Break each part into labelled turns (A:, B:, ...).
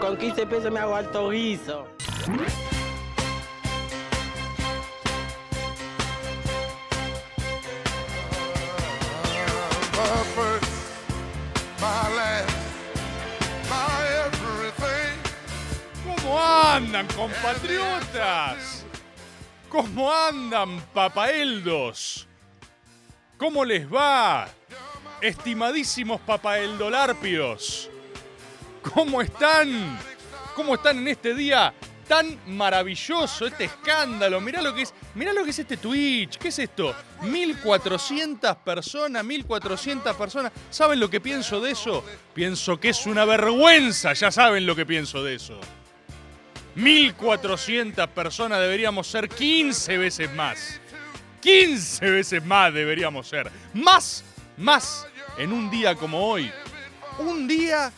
A: Con 15 pesos me hago alto guiso.
B: ¿Cómo andan, compatriotas? ¿Cómo andan, papaeldos? ¿Cómo les va? Estimadísimos papaeldolárpidos. ¿Cómo están? ¿Cómo están en este día tan maravilloso, este escándalo? Mirá lo que es, mirá lo que es este Twitch. ¿Qué es esto? 1400 personas, 1400 personas. ¿Saben lo que pienso de eso? Pienso que es una vergüenza, ya saben lo que pienso de eso. 1400 personas deberíamos ser 15 veces más. 15 veces más deberíamos ser. Más, más en un día como hoy. Un día,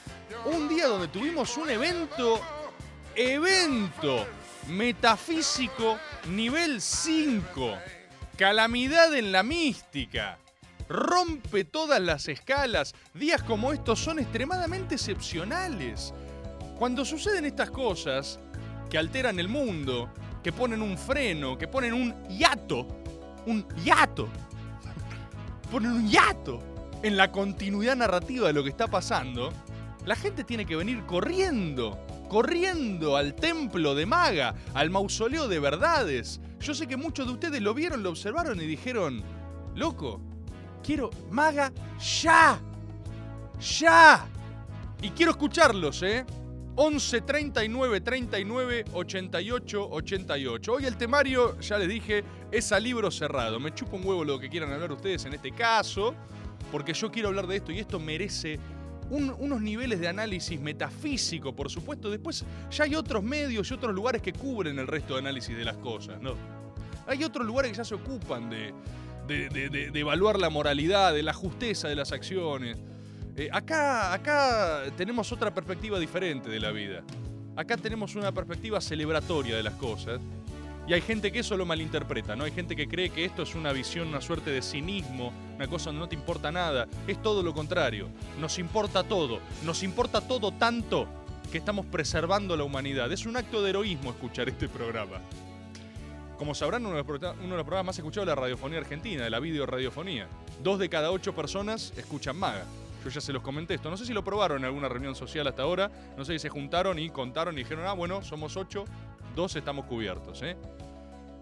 B: un día donde tuvimos un evento, evento metafísico nivel 5. Calamidad en la mística. Rompe todas las escalas. Días como estos son extremadamente excepcionales. Cuando suceden estas cosas que alteran el mundo, que ponen un freno, que ponen un hiato, un hiato, ponen un hiato en la continuidad narrativa de lo que está pasando, la gente tiene que venir corriendo, corriendo al templo de Maga, al mausoleo de verdades. Yo sé que muchos de ustedes lo vieron, lo observaron y dijeron, loco, quiero Maga ya, ya. Y quiero escucharlos, ¿eh? 11 39 39 88 88. Hoy el temario, ya les dije, es a libro cerrado. Me chupo un huevo lo que quieran hablar ustedes en este caso, porque yo quiero hablar de esto y esto merece un- unos niveles de análisis metafísico, por supuesto. Después ya hay otros medios y otros lugares que cubren el resto de análisis de las cosas, ¿no? Hay otros lugares que ya se ocupan de evaluar la moralidad, de la justeza de las acciones. Eh, acá, acá tenemos otra perspectiva diferente de la vida. Acá tenemos una perspectiva celebratoria de las cosas. Y hay gente que eso lo malinterpreta, ¿no? Hay gente que cree que esto es una visión, una suerte de cinismo, una cosa donde no te importa nada. Es todo lo contrario. Nos importa todo. Nos importa todo tanto que estamos preservando la humanidad. Es un acto de heroísmo escuchar este programa. Como sabrán, uno de, los, programas más escuchados de la radiofonía argentina, de la videoradiofonía. Dos de cada ocho personas escuchan Maga. Yo ya se los comenté esto. No sé si lo probaron en alguna reunión social hasta ahora. No sé si se juntaron y contaron y dijeron, ah, bueno, somos ocho, dos estamos cubiertos. ¿eh?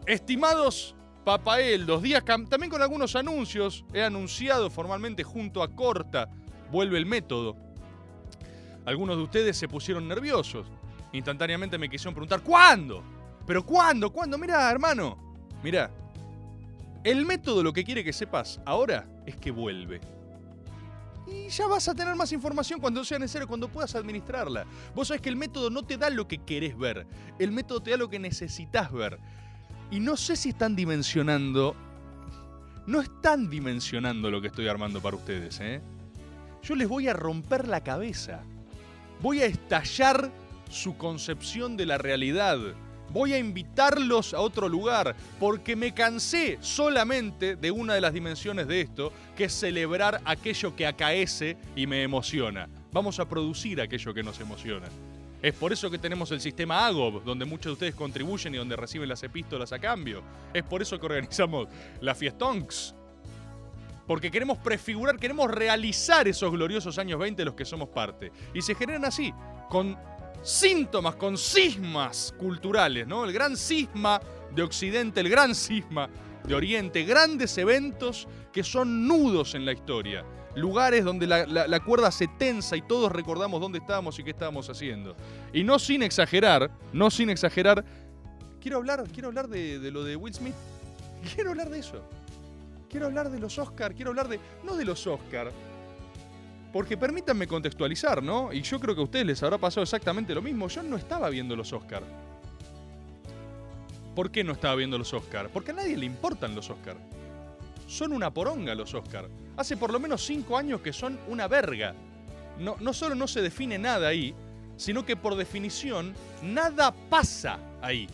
B: Estimados papaeldos, días cam- también con algunos anuncios. He anunciado formalmente junto a Corta, vuelve el método. Algunos de ustedes se pusieron nerviosos. Instantáneamente me quisieron preguntar, ¿cuándo? ¿Pero cuándo? ¿Cuándo? Mirá, hermano. Mirá. El método lo que quiere que sepas ahora es que vuelve. Y ya vas a tener más información cuando sea necesario, cuando puedas administrarla. Vos sabés que el método no te da lo que querés ver. El método te da lo que necesitas ver. Y no sé si están dimensionando. No están dimensionando lo que estoy armando para ustedes, ¿eh? Yo les voy a romper la cabeza. Voy a estallar su concepción de la realidad. Voy a invitarlos a otro lugar porque me cansé solamente de una de las dimensiones de esto, que es celebrar aquello que acaece y me emociona. Vamos a producir aquello que nos emociona. Es por eso que tenemos el sistema AGOB, donde muchos de ustedes contribuyen y donde reciben las epístolas a cambio. Es por eso que organizamos la Fiestonks. Porque queremos prefigurar, queremos realizar esos gloriosos años 20 de los que somos parte. Y se generan así, con síntomas, con sismas culturales, ¿no? El gran sisma de Occidente, el gran sisma de Oriente, grandes eventos que son nudos en la historia. Lugares donde la, cuerda se tensa y todos recordamos dónde estábamos y qué estábamos haciendo. Y no sin exagerar, no sin exagerar, quiero hablar, quiero hablar de, de lo de Will Smith. Quiero hablar de eso. Quiero hablar de los Oscar, quiero hablar de. No de los Oscar. Porque permítanme contextualizar, ¿no? Y yo creo que a ustedes les habrá pasado exactamente lo mismo. Yo no estaba viendo los Oscar. ¿Por qué no estaba viendo los Oscar? Porque a nadie le importan los Oscar. Son una poronga los Oscar. Hace por lo menos cinco años que son una verga. No, no solo no se define nada ahí, sino que por definición nada pasa ahí.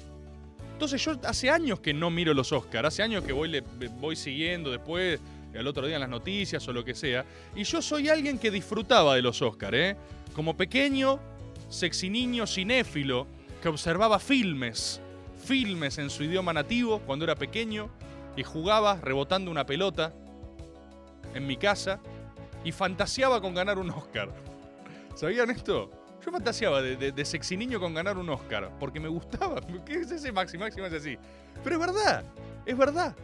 B: Entonces yo hace años que no miro los Oscar, hace años que voy, le- voy siguiendo después, al otro día en las noticias o lo que sea, y yo soy alguien que disfrutaba de los Oscar, ¿eh? Como pequeño, sexy niño cinéfilo, que observaba filmes, filmes en su idioma nativo cuando era pequeño, y jugaba rebotando una pelota en mi casa, y fantaseaba con ganar un Oscar. ¿Sabían esto? Yo fantaseaba de, de- sexy niño con ganar un Oscar, porque me gustaba. ¿Qué es ese Maxi? Maxi es así. Pero es verdad, es verdad.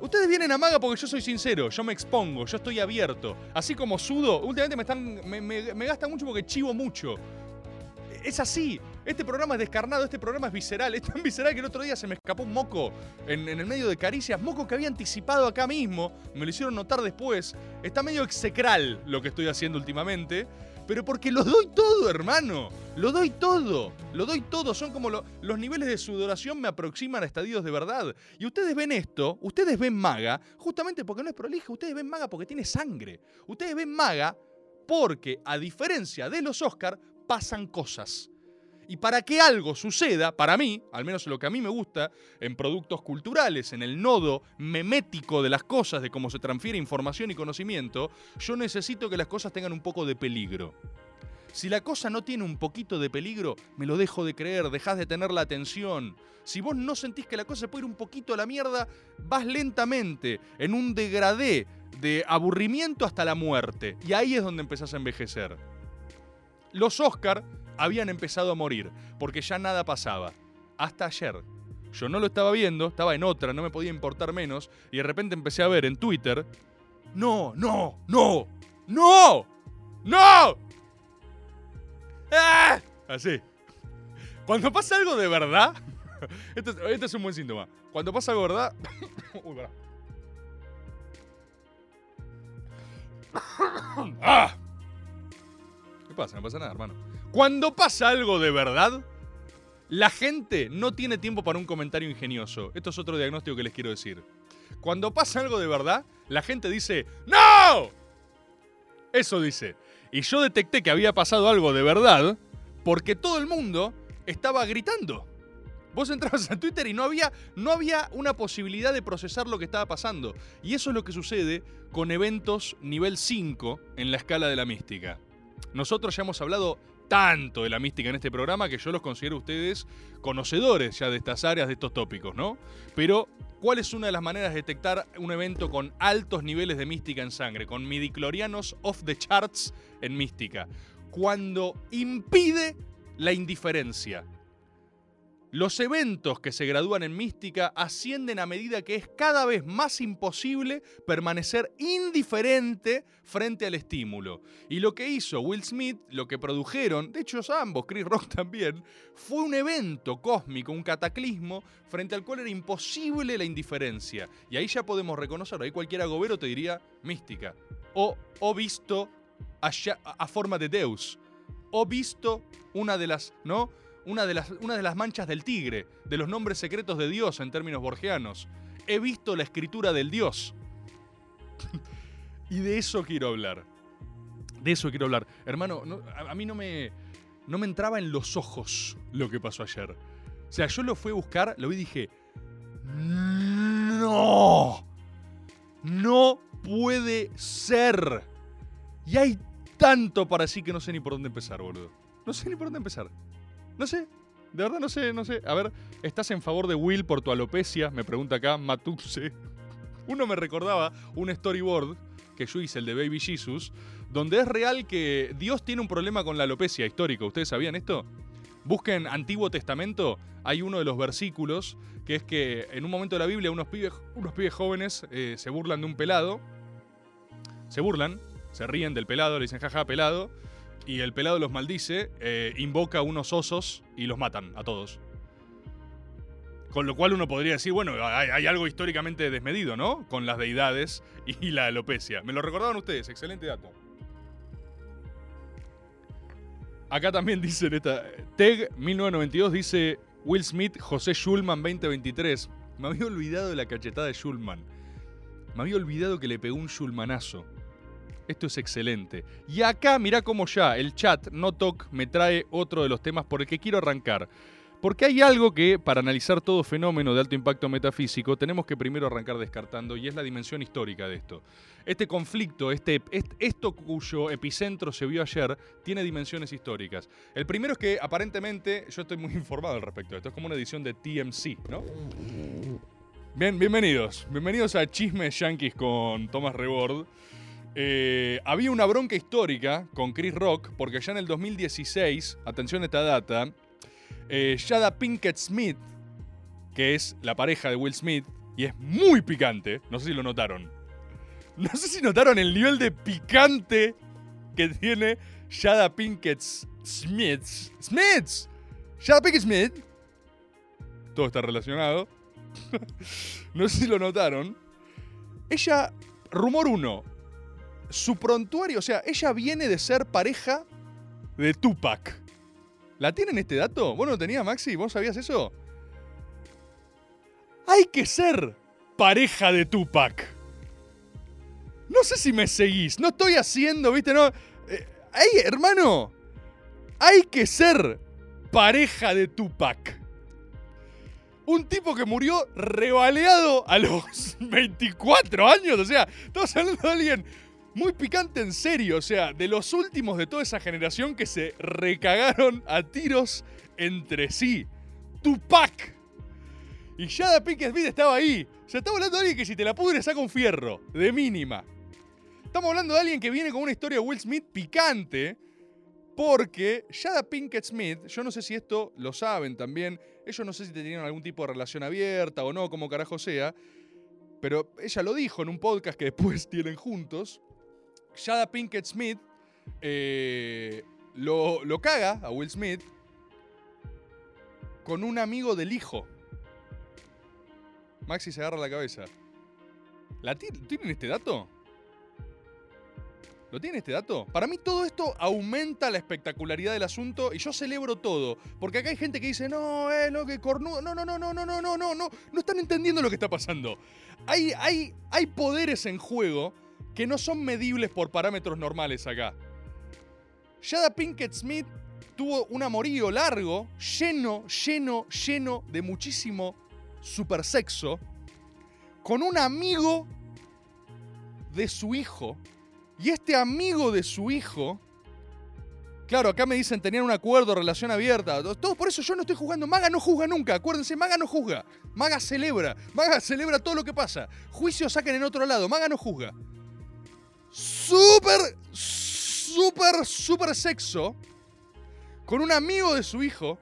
B: Ustedes vienen a Maga porque yo soy sincero, yo me expongo, yo estoy abierto. Así como sudo, últimamente me están. me, me gasta mucho porque chivo mucho. Es así. Este programa es descarnado, este programa es visceral. Es tan visceral que el otro día se me escapó un moco en, el medio de caricias. Moco que había anticipado acá mismo. Me lo hicieron notar después. Está medio execral lo que estoy haciendo últimamente. Pero porque lo doy todo, hermano. Lo doy todo. Lo doy todo. Son como lo- los niveles de sudoración me aproximan a estadios de verdad. Y ustedes ven esto, ustedes ven maga, justamente porque no es prolija. Ustedes ven maga porque tiene sangre. Ustedes ven maga porque, a diferencia de los Oscar, pasan cosas. Y para que algo suceda, para mí, al menos lo que a mí me gusta, en productos culturales, en el nodo memético de las cosas, de cómo se transfiere información y conocimiento, yo necesito que las cosas tengan un poco de peligro. Si la cosa no tiene un poquito de peligro, me lo dejo de creer, dejás de tener la atención. Si vos no sentís que la cosa se puede ir un poquito a la mierda, vas lentamente en un degradé de aburrimiento hasta la muerte. Y ahí es donde empezás a envejecer. Los Oscar habían empezado a morir, porque ya nada pasaba. Hasta ayer. Yo no lo estaba viendo, estaba en otra, no me podía importar menos, y de repente empecé a ver en Twitter, no, no, no, no, no. ¡Ah! Así. Cuando pasa algo de verdad, esto, es- esto es un buen síntoma. Cuando pasa algo de verdad... Uy, pará. ¡Ah! ¿Qué pasa? No pasa nada, hermano. Cuando pasa algo de verdad, la gente no tiene tiempo para un comentario ingenioso. Esto es otro diagnóstico que les quiero decir. Cuando pasa algo de verdad, la gente dice, ¡No! Eso dice. Y yo detecté que había pasado algo de verdad porque todo el mundo estaba gritando. Vos entrabas a Twitter y no había, no había una posibilidad de procesar lo que estaba pasando. Y eso es lo que sucede con eventos nivel 5 en la escala de la mística. Nosotros ya hemos hablado tanto de la mística en este programa que yo los considero ustedes conocedores ya de estas áreas, de estos tópicos, ¿no? Pero, ¿cuál es una de las maneras de detectar un evento con altos niveles de mística en sangre? Con midiclorianos off the charts en mística. Cuando impide la indiferencia. Los eventos que se gradúan en mística ascienden a medida que es cada vez más imposible permanecer indiferente frente al estímulo. Y lo que hizo Will Smith, lo que produjeron, de hecho ambos, Chris Rock también, fue un evento cósmico, un cataclismo frente al cual era imposible la indiferencia. Y ahí ya podemos reconocerlo, ahí cualquier agobero te diría mística. O, o visto a, a forma de Deus. O visto una de las, ¿no? Una de, las, una de las manchas del tigre, de los nombres secretos de Dios en términos borgianos. He visto la escritura del Dios. y de eso quiero hablar. De eso quiero hablar. Hermano, no- a, mí no me, no me entraba en los ojos lo que pasó ayer. O sea, yo lo fui a buscar, lo vi y dije, no, no puede ser. Y hay tanto para sí que no sé ni por dónde empezar, boludo. No sé ni por dónde empezar. No sé. De verdad no sé, no sé. A ver, ¿estás en favor de Will por tu alopecia? Me pregunta acá Matuse. Uno me recordaba un storyboard que yo hice, el de Baby Jesus, donde es real que Dios tiene un problema con la alopecia histórico. ¿Ustedes sabían esto? Busquen Antiguo Testamento, hay uno de los versículos que es que en un momento de la Biblia unos pibes, unos pibes jóvenes eh, se burlan de un pelado, se burlan, se ríen del pelado, le dicen jaja pelado, y el pelado los maldice, eh, invoca unos osos y los matan a todos. Con lo cual uno podría decir, bueno, hay, hay algo históricamente desmedido, ¿no? Con las deidades y la alopecia. Me lo recordaban ustedes, excelente dato. Acá también dicen esta. Teg 1992 dice Will Smith, José Schulman 2023. Me había olvidado de la cachetada de Schulman. Me había olvidado que le pegó un Schulmanazo. Esto es excelente. Y acá, mirá cómo ya el chat, no talk, me trae otro de los temas por el que quiero arrancar. Porque hay algo que, para analizar todo fenómeno de alto impacto metafísico, tenemos que primero arrancar descartando, y es la dimensión histórica de esto. Este conflicto, este, est- esto cuyo epicentro se vio ayer, tiene dimensiones históricas. El primero es que, aparentemente, yo estoy muy informado al respecto esto, es como una edición de TMC, ¿no? Bien, bienvenidos. Bienvenidos a Chismes Yankees con Thomas Rebord. Eh, había una bronca histórica con Chris Rock, porque ya en el 2016, atención a esta data, eh, Jada Pinkett Smith, que es la pareja de Will Smith, y es muy picante, no sé si lo notaron. No sé si notaron el nivel de picante que tiene Jada Pinkett Smith. Smith. Jada Pinkett Smith. Todo está relacionado. no sé si lo notaron. Ella, rumor uno, su prontuario, o sea, ella viene de ser pareja de Tupac. ¿La tienen este dato? ¿Vos no tenías, Maxi? ¿Vos sabías eso? Hay que ser pareja de Tupac. No sé si me seguís. No estoy haciendo, viste, no. Eh, ¡Ey, hermano! Hay que ser pareja de Tupac. Un tipo que murió rebaleado a los 24 años. O sea, estamos hablando de alguien muy picante en serio. O sea, de los últimos de toda esa generación que se recagaron a tiros entre sí. Tupac. Y Jada Pinkett Smith estaba ahí. O sea, estamos hablando de alguien que si te la pudre saca un fierro. De mínima. Estamos hablando de alguien que viene con una historia de Will Smith picante. Porque Jada Pinkett Smith, yo no sé si esto lo saben también, ellos no sé si tenían algún tipo de relación abierta o no, como carajo sea, pero ella lo dijo en un podcast que después tienen juntos. Jada Pinkett Smith eh, lo, lo caga a Will Smith con un amigo del hijo. Maxi se agarra la cabeza. ¿La ti- ¿Tienen este dato? ¿Lo tienen este dato? Para mí todo esto aumenta la espectacularidad del asunto y yo celebro todo. Porque acá hay gente que dice, no, eh, no, que cornudo. No, no, no, no, no, no, no, no, no. No están entendiendo lo que está pasando. Hay, hay, hay poderes en juego que no son medibles por parámetros normales acá. Jada Pinkett Smith tuvo un amorío largo, lleno, lleno, lleno de muchísimo supersexo, con un amigo de su hijo. Y este amigo de su hijo, claro, acá me dicen tenían un acuerdo, relación abierta. Todo por eso yo no estoy jugando. Maga no juzga nunca. Acuérdense, Maga no juzga. Maga celebra. Maga celebra todo lo que pasa. Juicios saquen en otro lado. Maga no juzga. Súper, súper, súper sexo. Con un amigo de su hijo.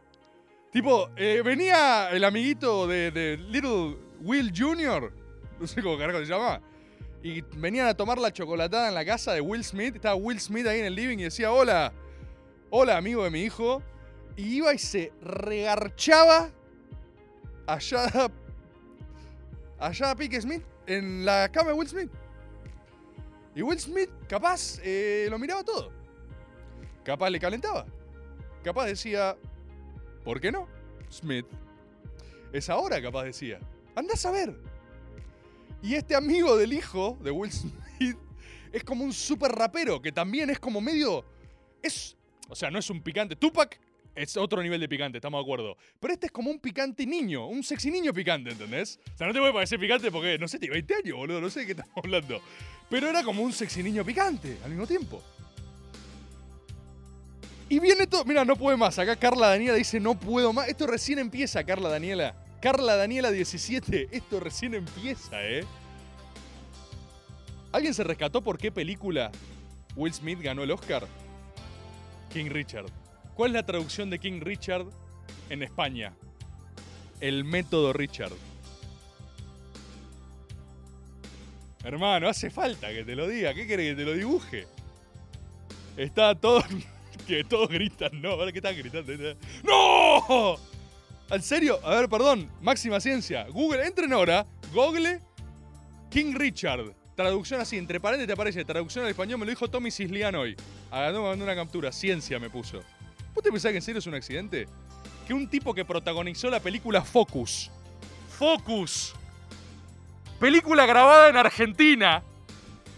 B: Tipo, eh, venía el amiguito de, Little Will Jr. No sé cómo carajo se llama. Y venían a tomar la chocolatada en la casa de Will Smith. Estaba Will Smith ahí en el living y decía, hola, hola amigo de mi hijo. Y iba y se regarchaba allá, allá a Pique Smith en la cama de Will Smith. Y Will Smith, capaz, eh, lo miraba todo. Capaz le calentaba. Capaz decía, ¿por qué no? Smith. Es ahora, capaz decía. Andás a ver. Y este amigo del hijo de Will Smith es como un super rapero que también es como medio. Es. O sea, no es un picante. Tupac es otro nivel de picante, estamos de acuerdo. Pero este es como un picante niño, un sexy niño picante, ¿entendés? O sea, no te puede parecer picante porque, no sé, tiene 20 años, boludo, no sé de qué estamos hablando. Pero era como un sexy niño picante al mismo tiempo. Y viene todo. Mira, no puede más. Acá Carla Daniela dice: No puedo más. Esto recién empieza, Carla Daniela. Carla Daniela 17. Esto recién empieza, ¿eh? ¿Alguien se rescató por qué película Will Smith ganó el Oscar? King Richard. ¿Cuál es la traducción de King Richard en España? El método Richard. Hermano, hace falta que te lo diga. ¿Qué querés que te lo dibuje? Está todo. que todos gritan, ¿no? Ahora que están gritando. ¡No! ¿En serio? A ver, perdón. Máxima ciencia. Google, entren ahora. Google King Richard. Traducción así, entre paréntesis te aparece. Traducción al español me lo dijo Tommy Cislian hoy. Agarró, me mandó una captura. Ciencia me puso. ¿Vos te pensás que en serio es un accidente? Que un tipo que protagonizó la película Focus. Focus. Película grabada en Argentina.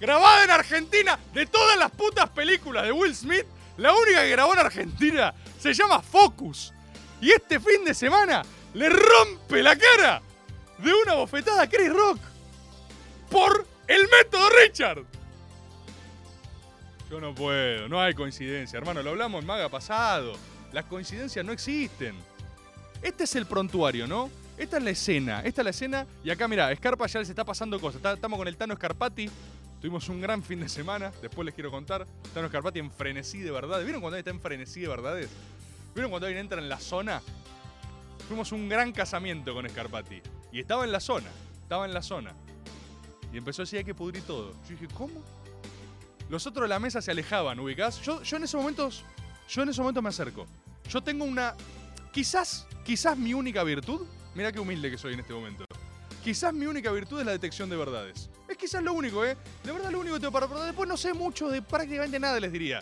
B: Grabada en Argentina. De todas las putas películas de Will Smith, la única que grabó en Argentina se llama Focus. Y este fin de semana le rompe la cara de una bofetada a Chris Rock por el método Richard. Yo no puedo, no hay coincidencia, hermano, lo hablamos en Maga pasado. Las coincidencias no existen. Este es el prontuario, ¿no? Esta es la escena, esta es la escena. Y acá, mira, Scarpa ya les está pasando cosas. Está- Estamos con el Tano Scarpati. Tuvimos un gran fin de semana, después les quiero contar. Tano Scarpati en frenesí de verdad. ¿Vieron cuando alguien está en frenesí de verdades? ¿Vieron cuando alguien entra en la zona? Fuimos un gran casamiento con Scarpati. Y estaba en la zona, estaba en la zona. Y empezó a decir, hay que pudrir todo. Yo dije, ¿cómo? Los otros de la mesa se alejaban, ¿ubicás? Yo, en esos momentos, yo en esos momentos me acerco. Yo tengo una, quizás, quizás mi única virtud, mira qué humilde que soy en este momento. Quizás mi única virtud es la detección de verdades. Es quizás lo único, ¿eh? De verdad lo único que tengo para verdad. Después no sé mucho de prácticamente nada, les diría.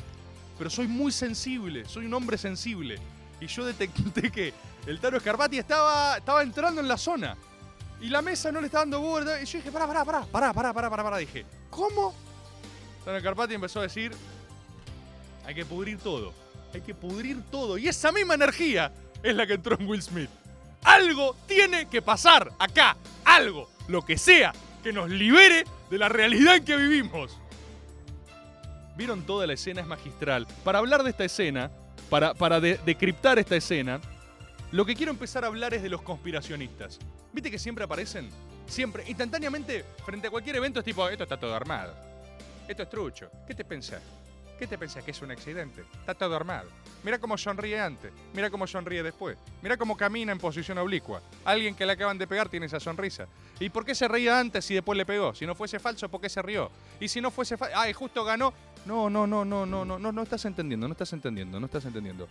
B: Pero soy muy sensible, soy un hombre sensible. Y yo detecté que el Taro Scarpati estaba, estaba entrando en la zona. Y la mesa no le estaba dando bola. Y yo dije, pará, pará, pará, pará, pará, pará, pará, pará. Dije, ¿cómo? Tano Scarpati empezó a decir, hay que pudrir todo. Hay que pudrir todo. Y esa misma energía es la que entró en Will Smith. Algo tiene que pasar acá. Algo, lo que sea, que nos libere de la realidad en que vivimos. Vieron toda la escena, es magistral. Para hablar de esta escena, para, para de- decriptar esta escena, lo que quiero empezar a hablar es de los conspiracionistas. ¿Viste que siempre aparecen? Siempre, instantáneamente, frente a cualquier evento es tipo, esto está todo armado. Esto es trucho. ¿Qué te pensás? ¿Qué te pensás que es un accidente? Está todo armado. Mira cómo sonríe antes, mira cómo sonríe después, mira cómo camina en posición oblicua. Alguien que le acaban de pegar tiene esa sonrisa. ¿Y por qué se reía antes y después le pegó? Si no fuese falso, ¿por qué se rió? Y si no fuese falso, ay, justo ganó. No, no, no, no, no, no, no, no estás entendiendo, no estás entendiendo, no estás entendiendo.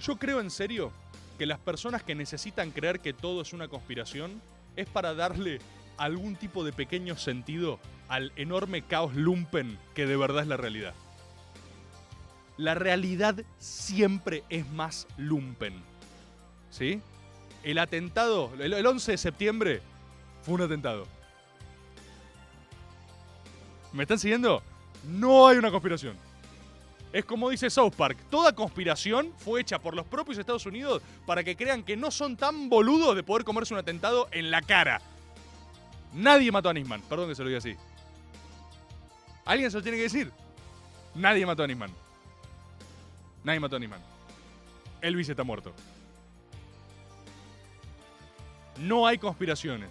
B: Yo creo en serio que las personas que necesitan creer que todo es una conspiración es para darle algún tipo de pequeño sentido al enorme caos lumpen que de verdad es la realidad. La realidad siempre es más lumpen. ¿Sí? El atentado, el, el 11 de septiembre, fue un atentado. ¿Me están siguiendo? No hay una conspiración. Es como dice South Park, toda conspiración fue hecha por los propios Estados Unidos para que crean que no son tan boludos de poder comerse un atentado en la cara. Nadie mató a Nisman, perdón que se lo diga así. ¿Alguien se lo tiene que decir? Nadie mató a Nisman. Nadie mató a Nisman. Elvis está muerto. No hay conspiraciones.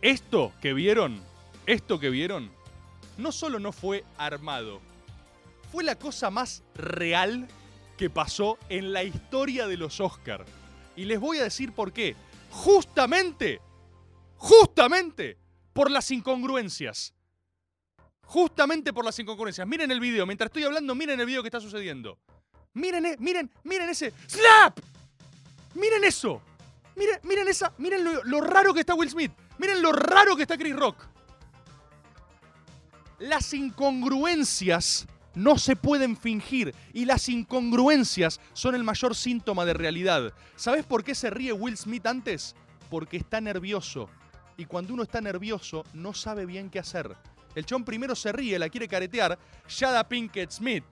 B: Esto que vieron, esto que vieron, no solo no fue armado, fue la cosa más real que pasó en la historia de los Oscar. Y les voy a decir por qué. Justamente, justamente por las incongruencias. Justamente por las incongruencias. Miren el video, mientras estoy hablando, miren el video que está sucediendo. Miren, eh, miren, miren ese slap. Miren eso. Miren, miren esa, miren lo raro que está Will Smith. Miren lo raro que está Chris Rock. Las incongruencias no se pueden fingir y las incongruencias son el mayor síntoma de realidad. ¿Sabes por qué se ríe Will Smith antes? Porque está nervioso. Y cuando uno está nervioso, no sabe bien qué hacer. El chon primero se ríe, la quiere caretear. Shada Pinkett Smith,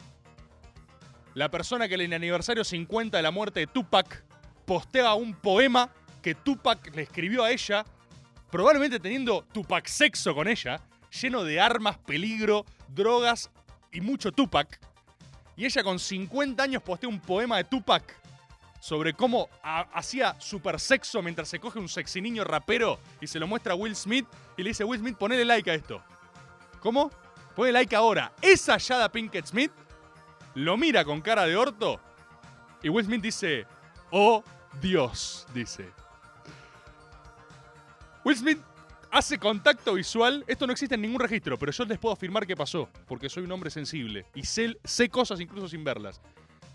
B: la persona que en el aniversario 50 de la muerte de Tupac postea un poema que Tupac le escribió a ella, probablemente teniendo Tupac sexo con ella, lleno de armas, peligro, drogas y mucho Tupac. Y ella con 50 años postea un poema de Tupac sobre cómo ha- hacía super sexo mientras se coge un sexy niño rapero y se lo muestra a Will Smith y le dice, Will Smith, ponele like a esto. ¿Cómo? Ponle like ahora. Esa Yada Pinkett Smith lo mira con cara de orto y Will Smith dice, oh Dios, dice. Will Smith hace contacto visual, esto no existe en ningún registro, pero yo les puedo afirmar que pasó, porque soy un hombre sensible y sé, sé cosas incluso sin verlas.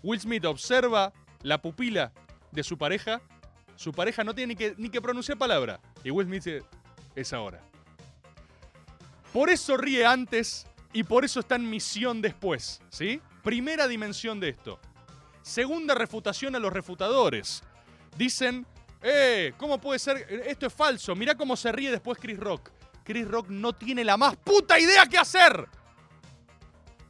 B: Will Smith observa la pupila de su pareja. Su pareja no tiene ni que, ni que pronunciar palabra. Y Will Smith dice, es ahora. Por eso ríe antes y por eso está en misión después, ¿sí? Primera dimensión de esto. Segunda refutación a los refutadores. Dicen, eh, ¿cómo puede ser? Esto es falso. Mirá cómo se ríe después Chris Rock. Chris Rock no tiene la más puta idea qué hacer.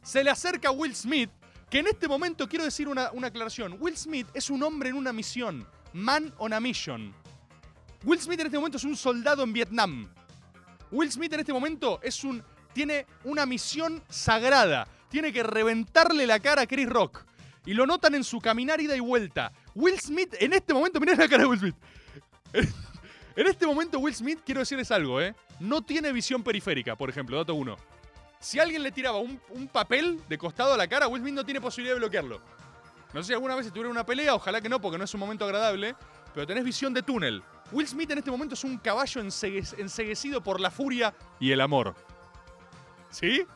B: Se le acerca Will Smith, que en este momento quiero decir una, una aclaración. Will Smith es un hombre en una misión. Man on a mission. Will Smith en este momento es un soldado en Vietnam. Will Smith en este momento es un, tiene una misión sagrada. Tiene que reventarle la cara a Chris Rock. Y lo notan en su caminar ida y vuelta. Will Smith, en este momento, mirá la cara de Will Smith. En este momento, Will Smith, quiero decirles algo, ¿eh? No tiene visión periférica, por ejemplo, dato uno. Si alguien le tiraba un, papel de costado a la cara, Will Smith no tiene posibilidad de bloquearlo. No sé si alguna vez tuvieron una pelea, ojalá que no, porque no es un momento agradable, pero tenés visión de túnel. Will Smith en este momento es un caballo ensegue- enseguecido por la furia y el amor. ¿Sí?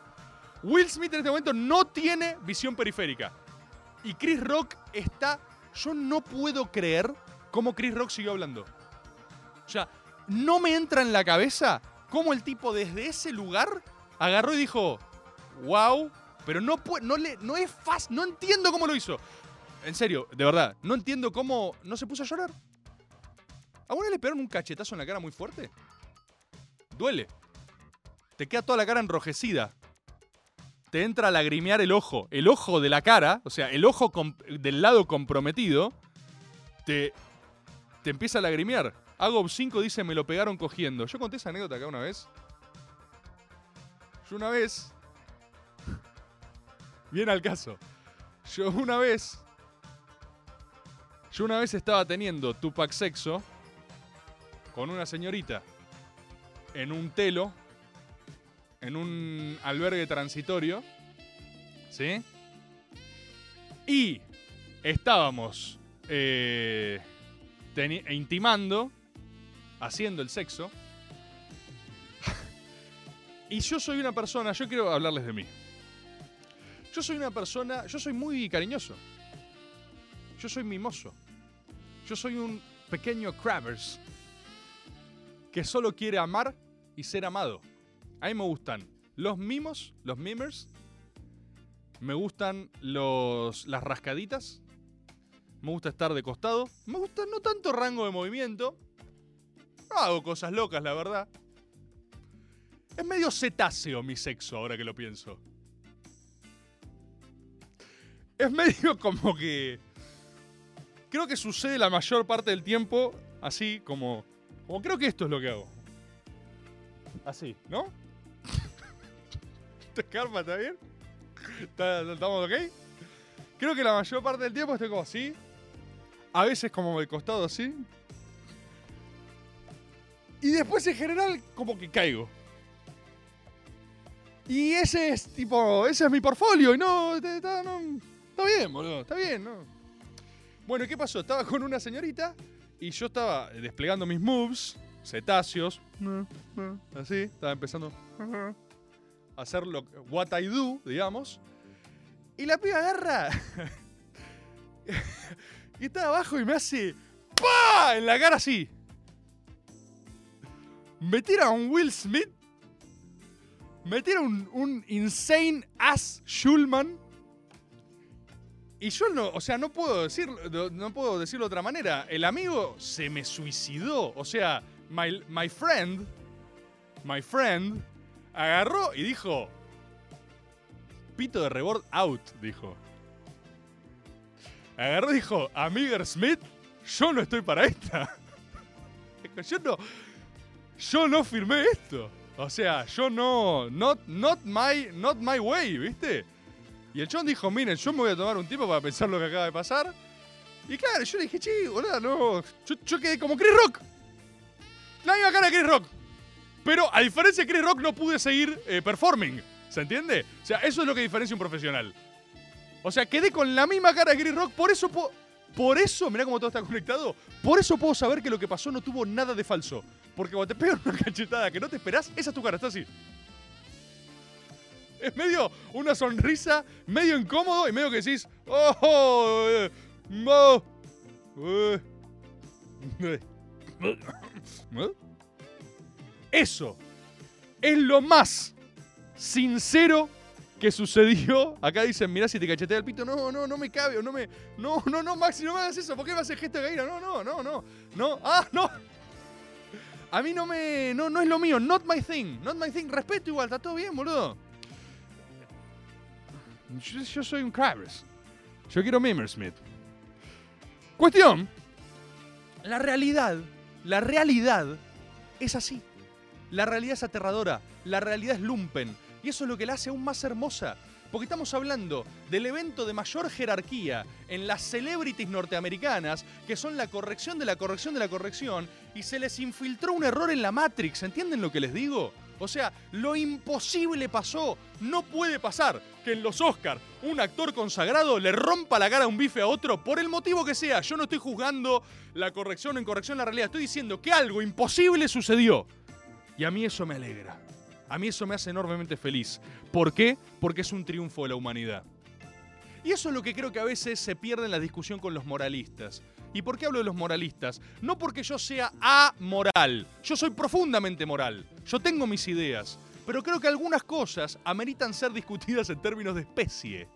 B: Will Smith en este momento no tiene visión periférica. Y Chris Rock está... Yo no puedo creer cómo Chris Rock siguió hablando. O sea, no me entra en la cabeza cómo el tipo desde ese lugar agarró y dijo, wow, pero no, no, le, no es fácil, no entiendo cómo lo hizo. En serio, de verdad, no entiendo cómo no se puso a llorar. ¿A uno le pegaron un cachetazo en la cara muy fuerte? Duele. Te queda toda la cara enrojecida. Te entra a lagrimear el ojo. El ojo de la cara, o sea, el ojo del lado comprometido, te, te empieza a lagrimear. Agob 5 dice, me lo pegaron cogiendo. Yo conté esa anécdota acá una vez. Yo una vez... Bien al caso. Yo una vez... Yo una vez estaba teniendo Tupac sexo con una señorita en un telo, en un albergue transitorio, ¿sí? Y estábamos eh, intimando, haciendo el sexo. Y yo soy una persona, yo quiero hablarles de mí. Yo soy una persona, yo soy muy cariñoso. Yo soy mimoso. Yo soy un pequeño Crabbers que solo quiere amar y ser amado. A mí me gustan los mimos, los mimers. Me gustan los, las rascaditas. Me gusta estar de costado. Me gusta no tanto rango de movimiento. No hago cosas locas, la verdad. Es medio cetáceo mi sexo, ahora que lo pienso. Es medio como que. Creo que sucede la mayor parte del tiempo así, como. Como creo que esto es lo que hago. Así, ¿no? ¿Te calma, está bien? ¿Está- ¿Estamos ok? Creo que la mayor parte del tiempo estoy como así. A veces como de costado así. Y después en general como que caigo. Y ese es tipo, ese es mi portfolio y no, está, bien, boludo, está bien, ¿no? Bueno, ¿y qué pasó? Estaba con una señorita y yo estaba desplegando mis moves, cetáceos, así, estaba empezando a hacer lo what I do, digamos. Y la piba agarra y está abajo y me hace ¡pa! en la cara así. Me tira un Will Smith. Me tira un, insane ass Schulman. Y yo no, o sea, no puedo decirlo, no- puedo decirlo de otra manera. El amigo se me suicidó. O sea, my, my friend, my friend, agarró y dijo, pito de rebord out, dijo. Agarró y dijo, amiga Smith, yo no estoy para esta. Yo no, yo no firmé esto. O sea, yo no, not, not my, not my way, ¿viste? Y el John dijo, miren, yo me voy a tomar un tiempo para pensar lo que acaba de pasar. Y claro, yo le dije, che, boludo, no. Yo, quedé como Chris Rock. La misma cara de Chris Rock. Pero a diferencia de Chris Rock no pude seguir eh, performing. ¿Se entiende? O sea, eso es lo que diferencia un profesional. O sea, quedé con la misma cara de Chris Rock, por eso puedo... Por eso, mirá cómo todo está conectado. Por eso puedo saber que lo que pasó no tuvo nada de falso. Porque cuando te pegan una cachetada que no te esperás, esa es tu cara, está así. Es medio una sonrisa, medio incómodo y medio que decís, oh, eh, Eh. Eso es lo más sincero que sucedió. Acá dicen, mirá si te cachetea el pito. No, no, no me cabe, no me. No, no, no, Maxi, no me hagas eso. ¿Por qué me haces gesto de gallina? No, no, no, no. No. Ah, no. A mí no me. No, no es lo mío. Not my thing. Not my thing. Respeto igual, está todo bien, boludo. Yo, soy un Krabs. Yo quiero Mimmersmith. Cuestión. La realidad, la realidad es así. La realidad es aterradora. La realidad es lumpen. Y eso es lo que la hace aún más hermosa. Porque estamos hablando del evento de mayor jerarquía en las celebrities norteamericanas, que son la corrección de la corrección de la corrección, y se les infiltró un error en la Matrix. ¿Entienden lo que les digo? O sea, lo imposible pasó. No puede pasar que en los Oscars un actor consagrado le rompa la cara a un bife a otro por el motivo que sea. Yo no estoy juzgando la corrección o incorrección, la realidad. Estoy diciendo que algo imposible sucedió. Y a mí eso me alegra. A mí eso me hace enormemente feliz. ¿Por qué? Porque es un triunfo de la humanidad. Y eso es lo que creo que a veces se pierde en la discusión con los moralistas. ¿Y por qué hablo de los moralistas? No porque yo sea amoral. Yo soy profundamente moral. Yo tengo mis ideas. Pero creo que algunas cosas ameritan ser discutidas en términos de especie.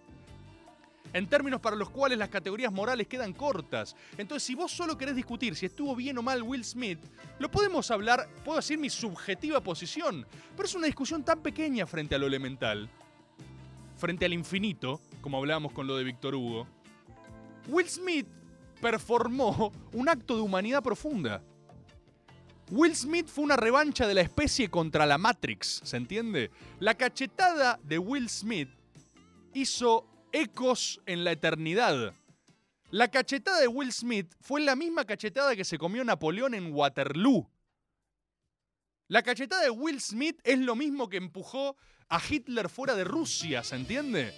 B: En términos para los cuales las categorías morales quedan cortas. Entonces, si vos solo querés discutir si estuvo bien o mal Will Smith, lo podemos hablar, puedo decir mi subjetiva posición. Pero es una discusión tan pequeña frente a lo elemental, frente al infinito, como hablábamos con lo de Víctor Hugo. Will Smith performó un acto de humanidad profunda. Will Smith fue una revancha de la especie contra la Matrix, ¿se entiende? La cachetada de Will Smith hizo ecos en la eternidad. La cachetada de Will Smith fue la misma cachetada que se comió Napoleón en Waterloo. La cachetada de Will Smith es lo mismo que empujó a Hitler fuera de Rusia, ¿se entiende?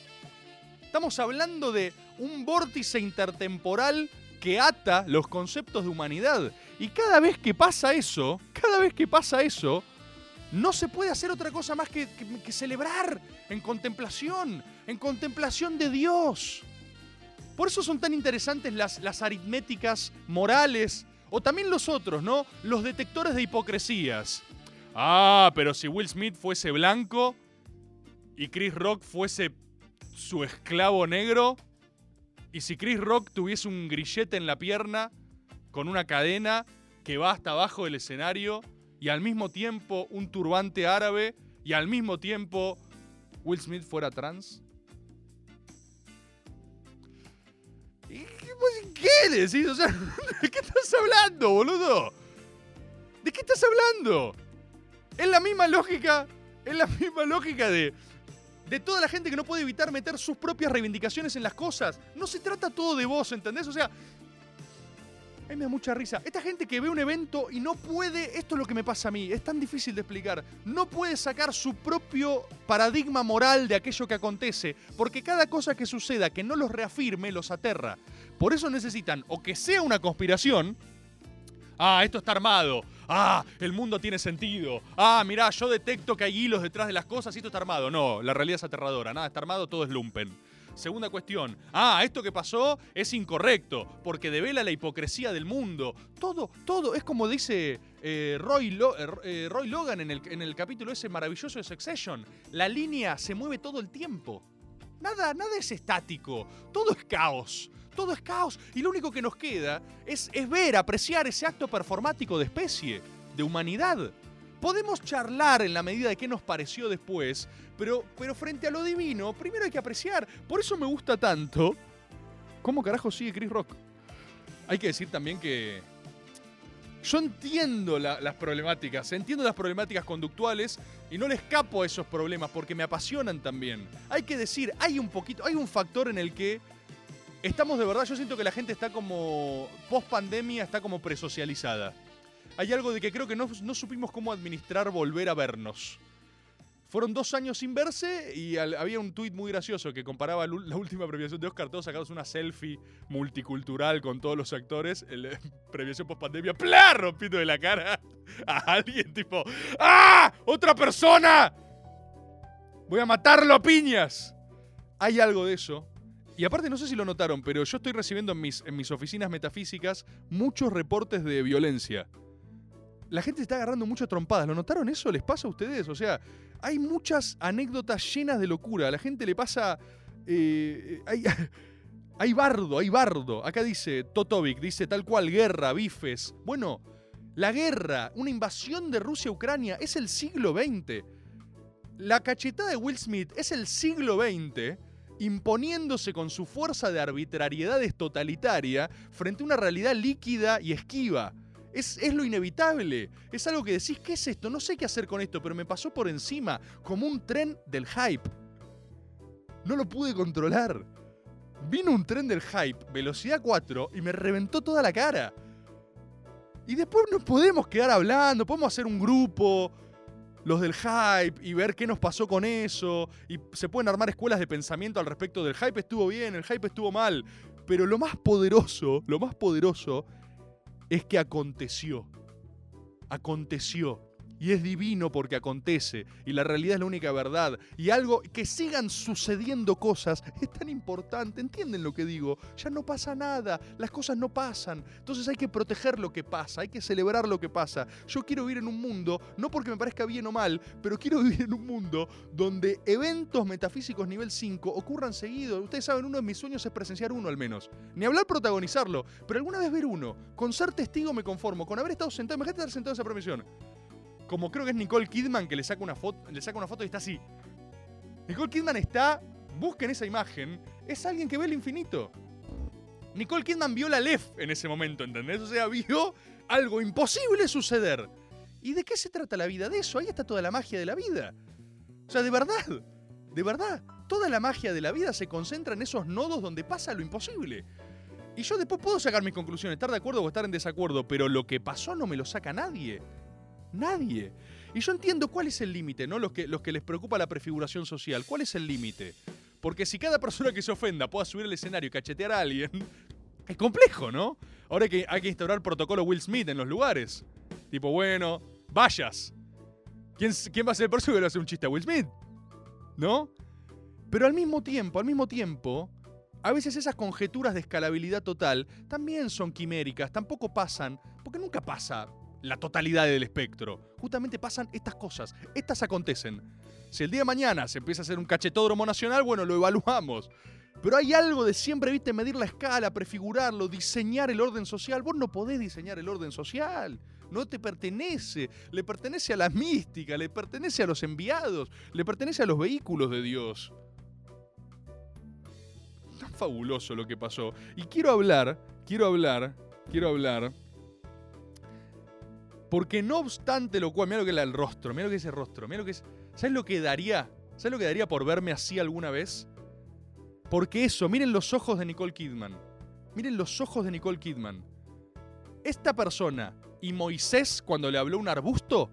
B: Estamos hablando de un vórtice intertemporal que ata los conceptos de humanidad. Y cada vez que pasa eso, cada vez que pasa eso, no se puede hacer otra cosa más que, que- celebrar en contemplación, en contemplación de Dios. Por eso son tan interesantes las, las aritméticas morales o también los otros, ¿no? Los detectores de hipocresías. Ah, pero si Will Smith fuese blanco y Chris Rock fuese su esclavo negro, y si Chris Rock tuviese un grillete en la pierna con una cadena que va hasta abajo del escenario y al mismo tiempo un turbante árabe y al mismo tiempo Will Smith fuera trans. ¿Y qué, decís? ¿de qué estás hablando, boludo? ¿De qué estás hablando? Es la misma lógica, es la misma lógica de de toda la gente que no puede evitar meter sus propias reivindicaciones en las cosas. No se trata todo de vos, ¿entendés? O sea, a mí me da mucha risa. Esta gente que ve un evento y no puede, esto es lo que me pasa a mí, es tan difícil de explicar, no puede sacar su propio paradigma moral de aquello que acontece, porque cada cosa que suceda que no los reafirme los aterra. Por eso necesitan o que sea una conspiración, Ah, esto está armado. Ah, el mundo tiene sentido. Ah, mirá, yo detecto que hay hilos detrás de las cosas y esto está armado. No, la realidad es aterradora. Nada está armado, todo es lumpen. Segunda cuestión. Ah, esto que pasó es incorrecto, porque devela la hipocresía del mundo. Todo, todo, es como dice eh, Roy, Lo- eh, eh, Roy Logan en el, en el capítulo ese maravilloso de Succession. La línea se mueve todo el tiempo. Nada, nada es estático. Todo es caos. Todo es caos. Y lo único que nos queda es, es ver, apreciar ese acto performático de especie, de humanidad. Podemos charlar en la medida de qué nos pareció después, pero, pero frente a lo divino, primero hay que apreciar. Por eso me gusta tanto. ¿Cómo carajo sigue Chris Rock? Hay que decir también que. Yo entiendo la- las problemáticas, entiendo las problemáticas conductuales y no le escapo a esos problemas porque me apasionan también. Hay que decir, hay un poquito, hay un factor en el que estamos de verdad, yo siento que la gente está como, post pandemia, está como presocializada. Hay algo de que creo que no, no supimos cómo administrar volver a vernos. Fueron dos años sin verse y había un tuit muy gracioso que comparaba la última premiación de Oscar, todos sacados una selfie multicultural con todos los actores, el, eh, post pandemia, ¡plá! rompiendo de la cara a alguien tipo, ¡ah! ¡Otra persona! Voy a matarlo a piñas. Hay algo de eso. Y aparte, no sé si lo notaron, pero yo estoy recibiendo en mis, en mis oficinas metafísicas muchos reportes de violencia. La gente se está agarrando mucho a trompadas. ¿Lo notaron eso? ¿Les pasa a ustedes? O sea, hay muchas anécdotas llenas de locura. A la gente le pasa. eh, hay, hay bardo, hay bardo. Acá dice Totovic, dice tal cual, guerra, bifes. Bueno, la guerra, una invasión de Rusia a Ucrania es el siglo XX. La cachetada de Will Smith es el siglo XX imponiéndose con su fuerza de arbitrariedades totalitaria frente a una realidad líquida y esquiva. Es, es, lo inevitable. Es algo que decís, ¿qué es esto? No sé qué hacer con esto, pero me pasó por encima, como un tren del hype. No lo pude controlar. Vino un tren del hype, velocidad 4, y me reventó toda la cara. Y después nos podemos quedar hablando, podemos hacer un grupo, los del hype, y ver qué nos pasó con eso. Y se pueden armar escuelas de pensamiento al respecto del hype estuvo bien, el hype estuvo mal. Pero lo más poderoso, lo más poderoso es que aconteció. Aconteció. Y es divino porque acontece. Y la realidad es la única verdad. Y algo, que sigan sucediendo cosas, es tan importante. ¿Entienden lo que digo? Ya no pasa nada. Las cosas no pasan. Entonces hay que proteger lo que pasa. Hay que celebrar lo que pasa. Yo quiero vivir en un mundo, no porque me parezca bien o mal, pero quiero vivir en un mundo donde eventos metafísicos nivel 5 ocurran seguido. Ustedes saben, uno de mis sueños es presenciar uno al menos. Ni hablar protagonizarlo, pero alguna vez ver uno. Con ser testigo me conformo. Con haber estado sentado, imagínate estar sentado en esa promisión como creo que es Nicole Kidman que le saca una foto, le saca una foto y está así. Nicole Kidman está, busquen esa imagen, es alguien que ve el infinito. Nicole Kidman vio la LEF en ese momento, ¿entendés? O sea, vio algo imposible suceder. ¿Y de qué se trata la vida? De eso, ahí está toda la magia de la vida. O sea, de verdad, de verdad, toda la magia de la vida se concentra en esos nodos donde pasa lo imposible. Y yo después puedo sacar mis conclusiones, estar de acuerdo o estar en desacuerdo, pero lo que pasó no me lo saca nadie. Nadie. Y yo entiendo cuál es el límite, ¿no? Los que, los que les preocupa la prefiguración social. ¿Cuál es el límite? Porque si cada persona que se ofenda pueda subir al escenario y cachetear a alguien, es complejo, ¿no? Ahora hay que, hay que instaurar protocolo Will Smith en los lugares. Tipo, bueno, vayas. ¿Quién, quién va a ser el próximo que le hace un chiste a Will Smith? ¿No? Pero al mismo tiempo, al mismo tiempo, a veces esas conjeturas de escalabilidad total también son quiméricas, tampoco pasan, porque nunca pasa la totalidad del espectro. Justamente pasan estas cosas, estas acontecen. Si el día de mañana se empieza a hacer un cachetódromo nacional, bueno, lo evaluamos. Pero hay algo de siempre, viste, medir la escala, prefigurarlo, diseñar el orden social. Vos no podés diseñar el orden social. No te pertenece. Le pertenece a la mística, le pertenece a los enviados, le pertenece a los vehículos de Dios. Tan fabuloso lo que pasó. Y quiero hablar, quiero hablar, quiero hablar porque no obstante lo cual, mira lo que es el rostro, mira lo que es el rostro, mira lo que es. ¿Sabes lo que daría? ¿Sabes lo que daría por verme así alguna vez? Porque eso, miren los ojos de Nicole Kidman. Miren los ojos de Nicole Kidman. Esta persona y Moisés, cuando le habló un arbusto,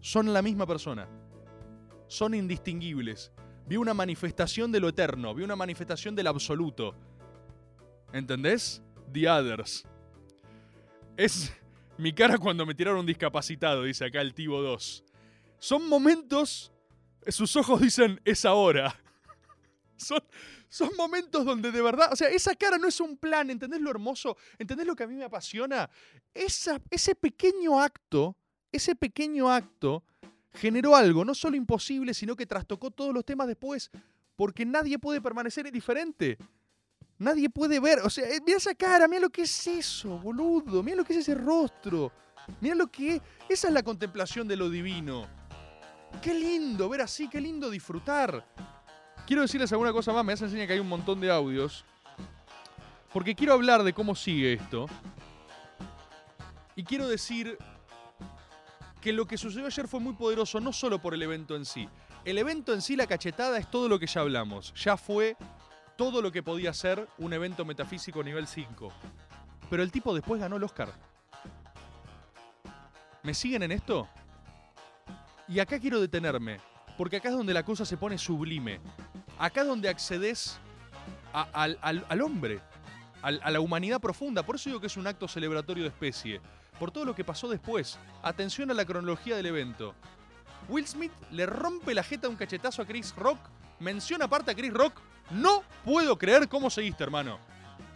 B: son la misma persona. Son indistinguibles. Vi una manifestación de lo eterno, vi una manifestación del absoluto. ¿Entendés? The Others. Es mi cara cuando me tiraron discapacitado, dice acá el Tibo 2. Son momentos, sus ojos dicen, es ahora. Son, son momentos donde de verdad, o sea, esa cara no es un plan, ¿entendés lo hermoso? ¿Entendés lo que a mí me apasiona? Esa, ese pequeño acto, ese pequeño acto generó algo, no solo imposible, sino que trastocó todos los temas después, porque nadie puede permanecer indiferente. Nadie puede ver, o sea, mira esa cara, mira lo que es eso, boludo, mira lo que es ese rostro, mira lo que es, esa es la contemplación de lo divino. Qué lindo ver así, qué lindo disfrutar. Quiero decirles alguna cosa más, me hace enseñar que hay un montón de audios, porque quiero hablar de cómo sigue esto. Y quiero decir que lo que sucedió ayer fue muy poderoso, no solo por el evento en sí. El evento en sí, la cachetada, es todo lo que ya hablamos. Ya fue todo lo que podía ser un evento metafísico nivel 5. Pero el tipo después ganó el Oscar. ¿Me siguen en esto? Y acá quiero detenerme, porque acá es donde la cosa se pone sublime. Acá es donde accedes al, al- hombre, a la humanidad profunda. Por eso digo que es un acto celebratorio de especie. Por todo lo que pasó después. Atención a la cronología del evento. Will Smith le rompe la jeta un cachetazo a Chris Rock Mención aparte a Chris Rock. No puedo creer cómo seguiste, hermano.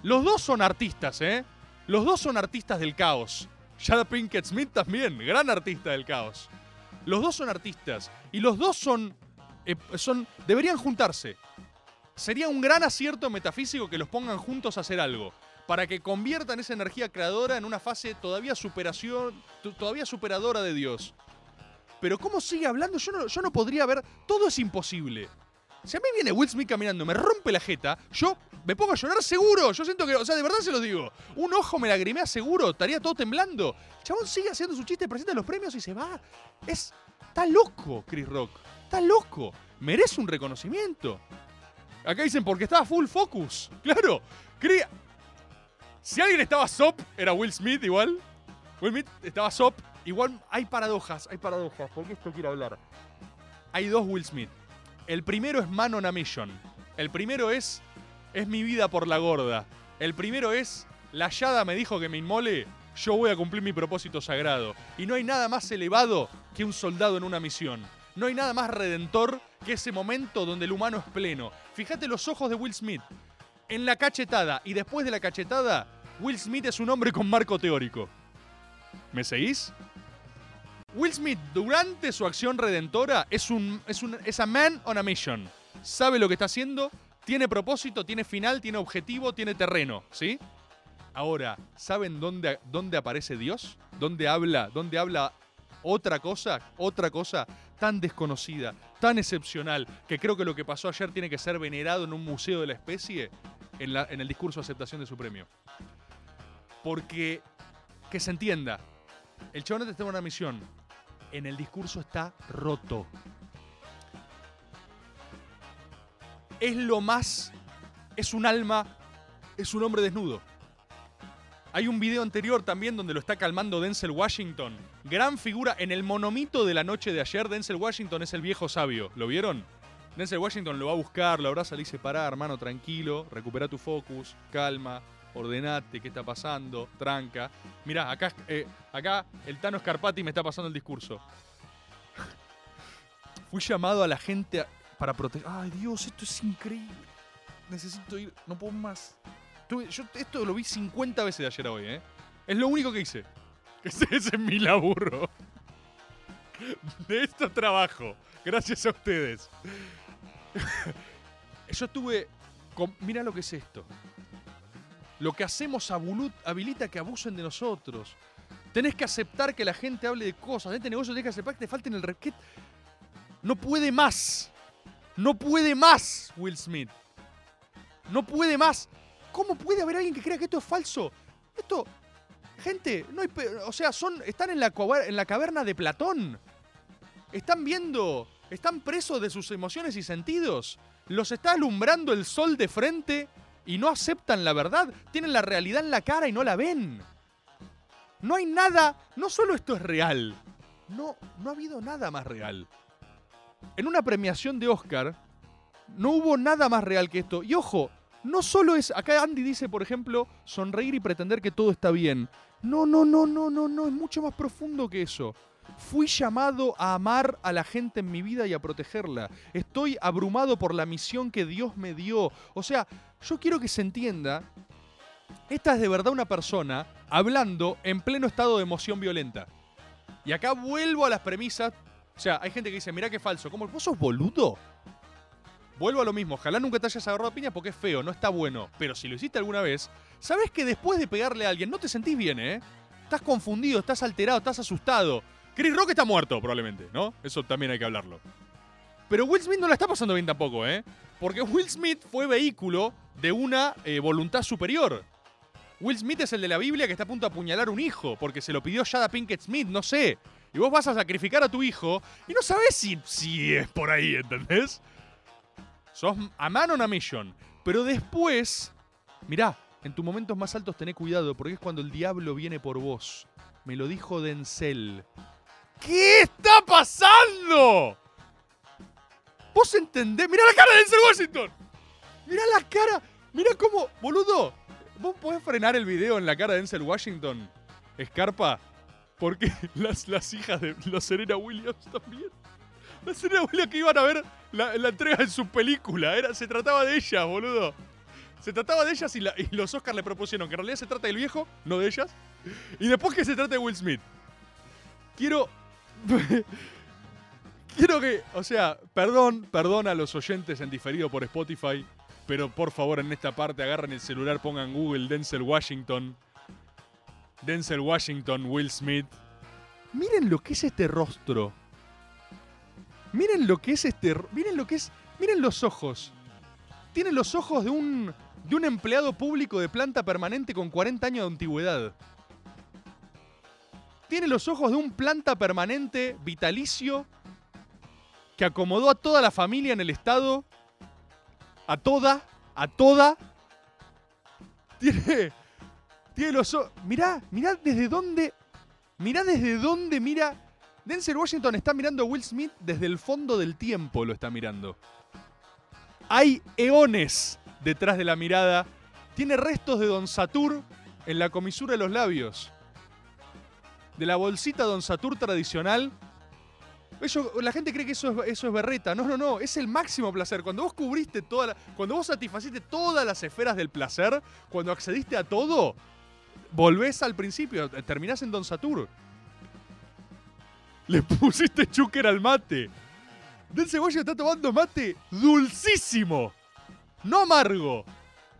B: Los dos son artistas, ¿eh? Los dos son artistas del caos. Jada Pinkett Smith también, gran artista del caos. Los dos son artistas. Y los dos son. eh, son deberían juntarse. Sería un gran acierto metafísico que los pongan juntos a hacer algo. Para que conviertan esa energía creadora en una fase todavía superación. todavía superadora de Dios. Pero ¿cómo sigue hablando? Yo no, yo no podría ver. Todo es imposible. Si a mí viene Will Smith caminando, me rompe la jeta, yo me pongo a llorar seguro. Yo siento que, o sea, de verdad se lo digo. Un ojo me lagrimea seguro, estaría todo temblando. El chabón sigue haciendo su chiste, presenta los premios y se va. Es. Está loco, Chris Rock. Está loco. Merece un reconocimiento. Acá dicen porque estaba full focus. Claro. Crea- Si alguien estaba sop, era Will Smith igual. Will Smith estaba sop. Igual hay paradojas, hay paradojas. Porque esto quiero hablar. Hay dos Will Smith. El primero es Man on a Mission. El primero es Es mi vida por la gorda. El primero es La Yada me dijo que me inmole. Yo voy a cumplir mi propósito sagrado. Y no hay nada más elevado que un soldado en una misión. No hay nada más redentor que ese momento donde el humano es pleno. Fíjate los ojos de Will Smith. En la cachetada y después de la cachetada, Will Smith es un hombre con marco teórico. ¿Me seguís? Will Smith, durante su acción redentora, es un, es un es a man on a mission. Sabe lo que está haciendo, tiene propósito, tiene final, tiene objetivo, tiene terreno, ¿sí? Ahora, ¿saben dónde, dónde aparece Dios? ¿Dónde habla, dónde habla otra cosa, otra cosa tan desconocida, tan excepcional, que creo que lo que pasó ayer tiene que ser venerado en un museo de la especie en, la- en el discurso de aceptación de su premio? Porque, que se entienda, el chabón está en una misión, en el discurso está roto. Es lo más. Es un alma. Es un hombre desnudo. Hay un video anterior también donde lo está calmando Denzel Washington. Gran figura en el monomito de la noche de ayer. Denzel Washington es el viejo sabio. ¿Lo vieron? Denzel Washington lo va a buscar, lo abraza, le dice: Pará, hermano, tranquilo, recupera tu focus, calma, ordenate, qué está pasando, tranca. Mirá, acá, eh, acá el Tano Scarpati me está pasando el discurso. Fui llamado a la gente para proteger. Ay, Dios, esto es increíble. Necesito ir, no puedo más. Esto lo vi 50 veces de ayer a hoy, ¿eh? Es lo único que hice. Ese, es mi laburo. De esto trabajo. Gracias a ustedes. Yo estuve. Mira lo que es esto. Lo que hacemos habilita que abusen de nosotros. Tenés que aceptar que la gente hable de cosas. En este negocio tenés que aceptar que te falten el respeto. No puede más. No puede más, Will Smith. No puede más. ¿Cómo puede haber alguien que crea que esto es falso? Esto. Gente, no hay. O sea, son. Están en la, en la caverna de Platón. Están viendo. Están presos de sus emociones y sentidos. Los está alumbrando el sol de frente y no aceptan la verdad. Tienen la realidad en la cara y no la ven. No hay nada. No solo esto es real. No, no ha habido nada más real. En una premiación de Oscar, no hubo nada más real que esto. Y ojo, no solo es. Acá Andy dice, por ejemplo, sonreír y pretender que todo está bien. No, no, no, no, no, no. Es mucho más profundo que eso. Fui llamado a amar a la gente en mi vida y a protegerla. Estoy abrumado por la misión que Dios me dio. O sea, yo quiero que se entienda. Esta es de verdad una persona hablando en pleno estado de emoción violenta. Y acá vuelvo a las premisas. O sea, hay gente que dice, mirá qué falso. ¿Cómo? ¿Vos sos boludo? Vuelvo a lo mismo. Ojalá nunca te hayas agarrado a piña porque es feo, no está bueno. Pero si lo hiciste alguna vez, sabes que después de pegarle a alguien no te sentís bien, ¿eh? Estás confundido, estás alterado, estás asustado. Chris Rock está muerto, probablemente, ¿no? Eso también hay que hablarlo. Pero Will Smith no la está pasando bien tampoco, ¿eh? Porque Will Smith fue vehículo de una eh, voluntad superior. Will Smith es el de la Biblia que está a punto de apuñalar a un hijo porque se lo pidió Jada Pinkett Smith, no sé. Y vos vas a sacrificar a tu hijo y no sabes si, si es por ahí, ¿entendés? Sos a mano una mission. Pero después, mirá, en tus momentos más altos tené cuidado porque es cuando el diablo viene por vos. Me lo dijo Denzel. ¿Qué está pasando? ¿Vos entendés? Mirá la cara de Denzel Washington. Mirá la cara. Mirá cómo, boludo. ¿Vos podés frenar el video en la cara de Denzel Washington? Escarpa. Porque las, las hijas de los Serena Williams también. La señora abuela que iban a ver la, la entrega en su película. Era, se trataba de ellas, boludo. Se trataba de ellas y, la- y los Oscars le propusieron que en realidad se trata del viejo, no de ellas. Y después que se trata de Will Smith. Quiero. quiero que. O sea, perdón, perdón a los oyentes en diferido por Spotify. Pero por favor, en esta parte agarren el celular, pongan Google Denzel Washington. Denzel Washington, Will Smith. Miren lo que es este rostro. Miren lo que es este. Miren lo que es. Miren los ojos. Tiene los ojos de un. de un empleado público de planta permanente con 40 años de antigüedad. Tiene los ojos de un planta permanente vitalicio que acomodó a toda la familia en el estado. A toda. A toda. Tiene. Tiene los ojos. Mirá, mirá desde dónde. Mirá desde dónde mira. Denzel Washington está mirando a Will Smith desde el fondo del tiempo, lo está mirando. Hay eones detrás de la mirada. Tiene restos de Don Satur en la comisura de los labios. De la bolsita Don Satur tradicional. Eso- la gente cree que eso es, eso es berreta. No, no, no. Es el máximo placer. Cuando vos cubriste toda la, Cuando vos satisfaciste todas las esferas del placer, cuando accediste a todo, volvés al principio. Terminás en Don Satur. Le pusiste chúquer al mate. Denzel Washington está tomando mate dulcísimo. No amargo.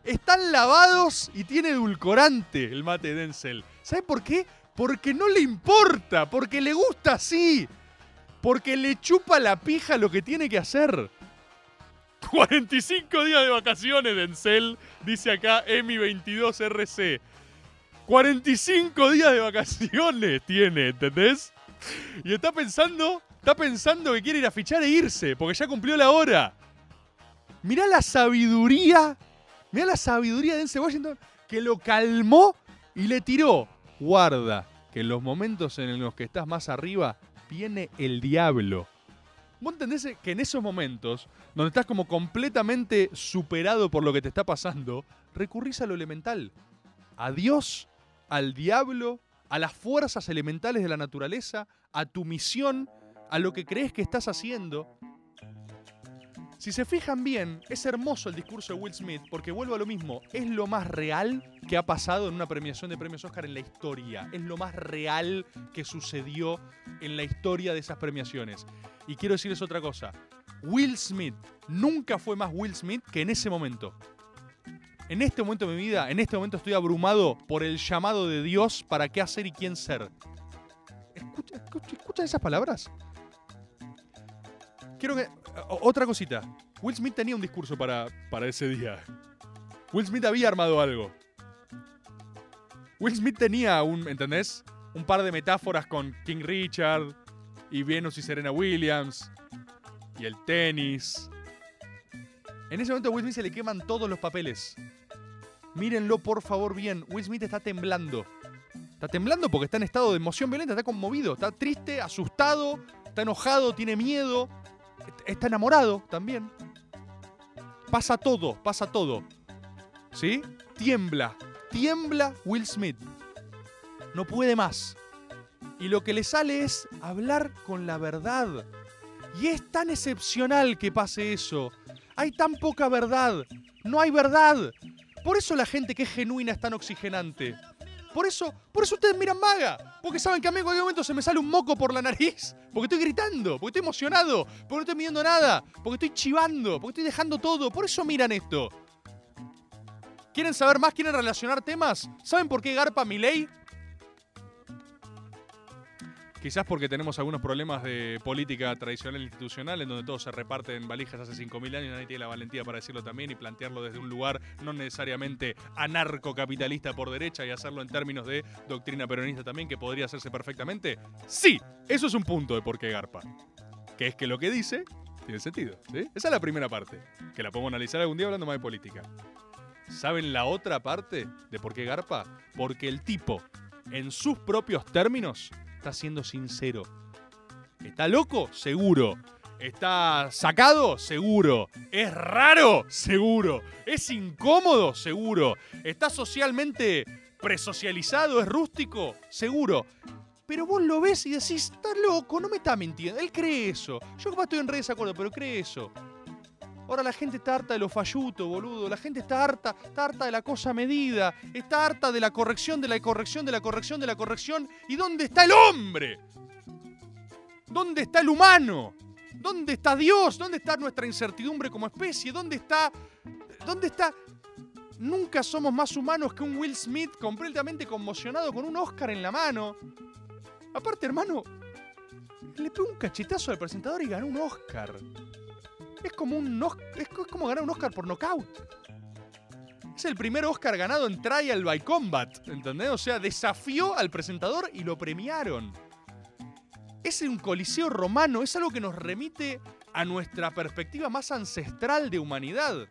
B: Están lavados y tiene edulcorante el mate de Denzel. ¿Sabe por qué? Porque no le importa, porque le gusta así. Porque le chupa la pija lo que tiene que hacer. 45 días de vacaciones, Denzel, dice acá Emi22RC. 45 días de vacaciones tiene, ¿entendés? Y está pensando, está pensando que quiere ir a fichar e irse, porque ya cumplió la hora. Mirá la sabiduría, mirá la sabiduría de Denzel Washington que lo calmó y le tiró. Guarda, que en los momentos en los que estás más arriba, viene el diablo. ¿Vos entendés que en esos momentos, donde estás como completamente superado por lo que te está pasando, recurrís a lo elemental? A Dios, al diablo, a las fuerzas elementales de la naturaleza, a tu misión, a lo que crees que estás haciendo. Si se fijan bien, es hermoso el discurso de Will Smith porque vuelvo a lo mismo, es lo más real que ha pasado en una premiación de premios Oscar en la historia, es lo más real que sucedió en la historia de esas premiaciones. Y quiero decirles otra cosa, Will Smith nunca fue más Will Smith que en ese momento. En este momento de mi vida, en este momento estoy abrumado por el llamado de Dios para qué hacer y quién ser. Escucha, escucha- ¿Escuchan esas palabras? Otra cosita. Will Smith tenía un discurso para, para ese día. Will Smith había armado algo. Will Smith tenía un. ¿Entendés? Un par de metáforas con King Richard y Venus y Serena Williams y el tenis. En ese momento a Will Smith se le queman todos los papeles. Mírenlo por favor bien. Will Smith está temblando. Está temblando porque está en estado de emoción violenta, está conmovido, está triste, asustado, está enojado, tiene miedo, está enamorado también. Pasa todo, pasa todo. ¿Sí? Tiembla, tiembla Will Smith. No puede más. Y lo que le sale es hablar con la verdad. Y es tan excepcional que pase eso. Hay tan poca verdad. No hay verdad. Por eso la gente que es genuina es tan oxigenante. Por eso, por eso ustedes miran maga. Porque saben que a mí en cualquier momento se me sale un moco por la nariz. Porque estoy gritando, porque estoy emocionado, porque no estoy midiendo nada, porque estoy chivando, porque estoy dejando todo. Por eso miran esto. ¿Quieren saber más? ¿Quieren relacionar temas? ¿Saben por qué garpa mi ley? Quizás porque tenemos algunos problemas de política tradicional e institucional en donde todo se reparte en valijas hace 5.000 años y nadie tiene la valentía para decirlo también y plantearlo desde un lugar no necesariamente anarcocapitalista por derecha y hacerlo en términos de doctrina peronista también, que podría hacerse perfectamente. Sí, eso es un punto de por qué Garpa. Que es que lo que dice tiene sentido. Esa es la primera parte, que la podemos analizar algún día hablando más de política. ¿Saben la otra parte de por qué Garpa? Porque el tipo, en sus propios términos, está siendo sincero. ¿Está loco? Seguro. ¿Está sacado? Seguro. ¿Es raro? Seguro. ¿Es incómodo? Seguro. ¿Está socialmente presocializado? ¿Es rústico? Seguro. Pero vos lo ves y decís, está loco, no me está mintiendo. Él cree eso. Yo capaz estoy en re desacuerdo, pero cree eso. Ahora la gente está harta de lo falluto, boludo. La gente está harta, está harta de la cosa medida. Está harta de la corrección, de la corrección, de la corrección, de la corrección. ¿Y dónde está el hombre? ¿Dónde está el humano? ¿Dónde está Dios? ¿Dónde está nuestra incertidumbre como especie? ¿Dónde está... ¿Dónde está... Nunca somos más humanos que un Will Smith completamente conmocionado con un Oscar en la mano. Aparte, hermano, le pegó un cachetazo al presentador y ganó un Oscar. Es como un es co- es como ganar un Oscar por nocaut. Es el primer Oscar ganado en Trial by Combat, ¿entendés? O sea, desafió al presentador y lo premiaron. Es un coliseo romano, es algo que nos remite a nuestra perspectiva más ancestral de humanidad.